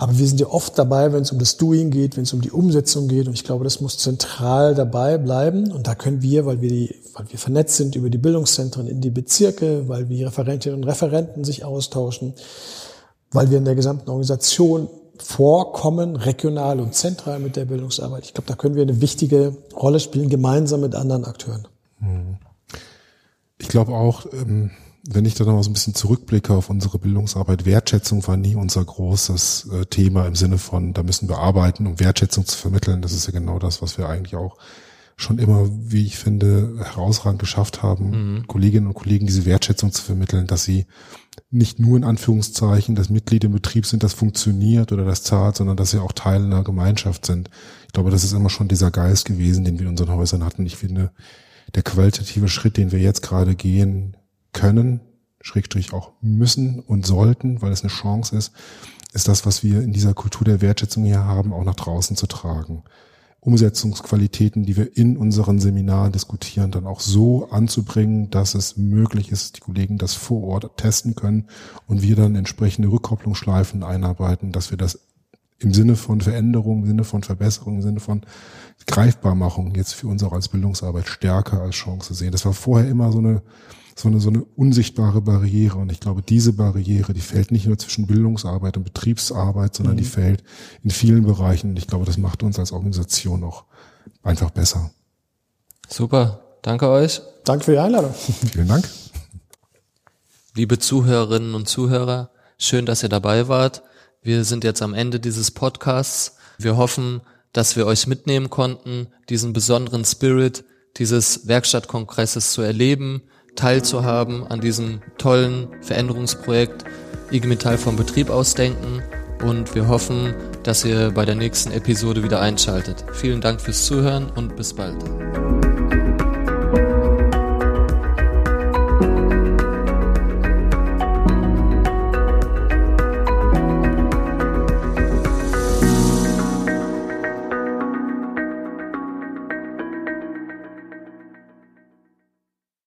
aber wir sind ja oft dabei, wenn es um das Doing geht, wenn es um die Umsetzung geht. Und ich glaube, das muss zentral dabei bleiben. Und da können wir, weil wir, die, weil wir vernetzt sind über die Bildungszentren in die Bezirke, weil wir Referentinnen und Referenten sich austauschen, weil wir in der gesamten Organisation vorkommen, regional und zentral mit der Bildungsarbeit. Ich glaube, da können wir eine wichtige Rolle spielen, gemeinsam mit anderen Akteuren. Ich glaube auch, ähm wenn ich da noch mal so ein bisschen zurückblicke auf unsere Bildungsarbeit, Wertschätzung war nie unser großes äh, Thema im Sinne von, da müssen wir arbeiten, um Wertschätzung zu vermitteln. Das ist ja genau das, was wir eigentlich auch schon immer, wie ich finde, herausragend geschafft haben, mhm. Kolleginnen und Kollegen diese Wertschätzung zu vermitteln, dass sie nicht nur in Anführungszeichen das Mitglied im Betrieb sind, das funktioniert oder das zahlt, sondern dass sie auch Teil einer Gemeinschaft sind. Ich glaube, das ist immer schon dieser Geist gewesen, den wir in unseren Häusern hatten. Ich finde, der qualitative Schritt, den wir jetzt gerade gehen können, Schrägstrich auch müssen und sollten, weil es eine Chance ist, ist das, was wir in dieser Kultur der Wertschätzung hier haben, auch nach draußen zu tragen. Umsetzungsqualitäten, die wir in unseren Seminaren diskutieren, dann auch so anzubringen, dass es möglich ist, die Kollegen das vor Ort testen können und wir dann entsprechende Rückkopplungsschleifen einarbeiten, dass wir das im Sinne von Veränderung, im Sinne von Verbesserung, im Sinne von Greifbarmachung jetzt für uns auch als Bildungsarbeit stärker als Chance sehen. Das war vorher immer so eine so eine, so eine unsichtbare Barriere. Und ich glaube, diese Barriere, die fällt nicht nur zwischen Bildungsarbeit und Betriebsarbeit, sondern mhm. die fällt in vielen Bereichen. Und ich glaube, das macht uns als Organisation auch einfach besser. Super. Danke euch. Danke für die Einladung. Vielen Dank. Liebe Zuhörerinnen und Zuhörer, schön, dass ihr dabei wart. Wir sind jetzt am Ende dieses Podcasts. Wir hoffen, dass wir euch mitnehmen konnten, diesen besonderen Spirit dieses Werkstattkongresses zu erleben, teilzuhaben an diesem tollen Veränderungsprojekt IG Metall vom Betrieb ausdenken und wir hoffen, dass ihr bei der nächsten Episode wieder einschaltet. Vielen Dank fürs Zuhören und bis bald.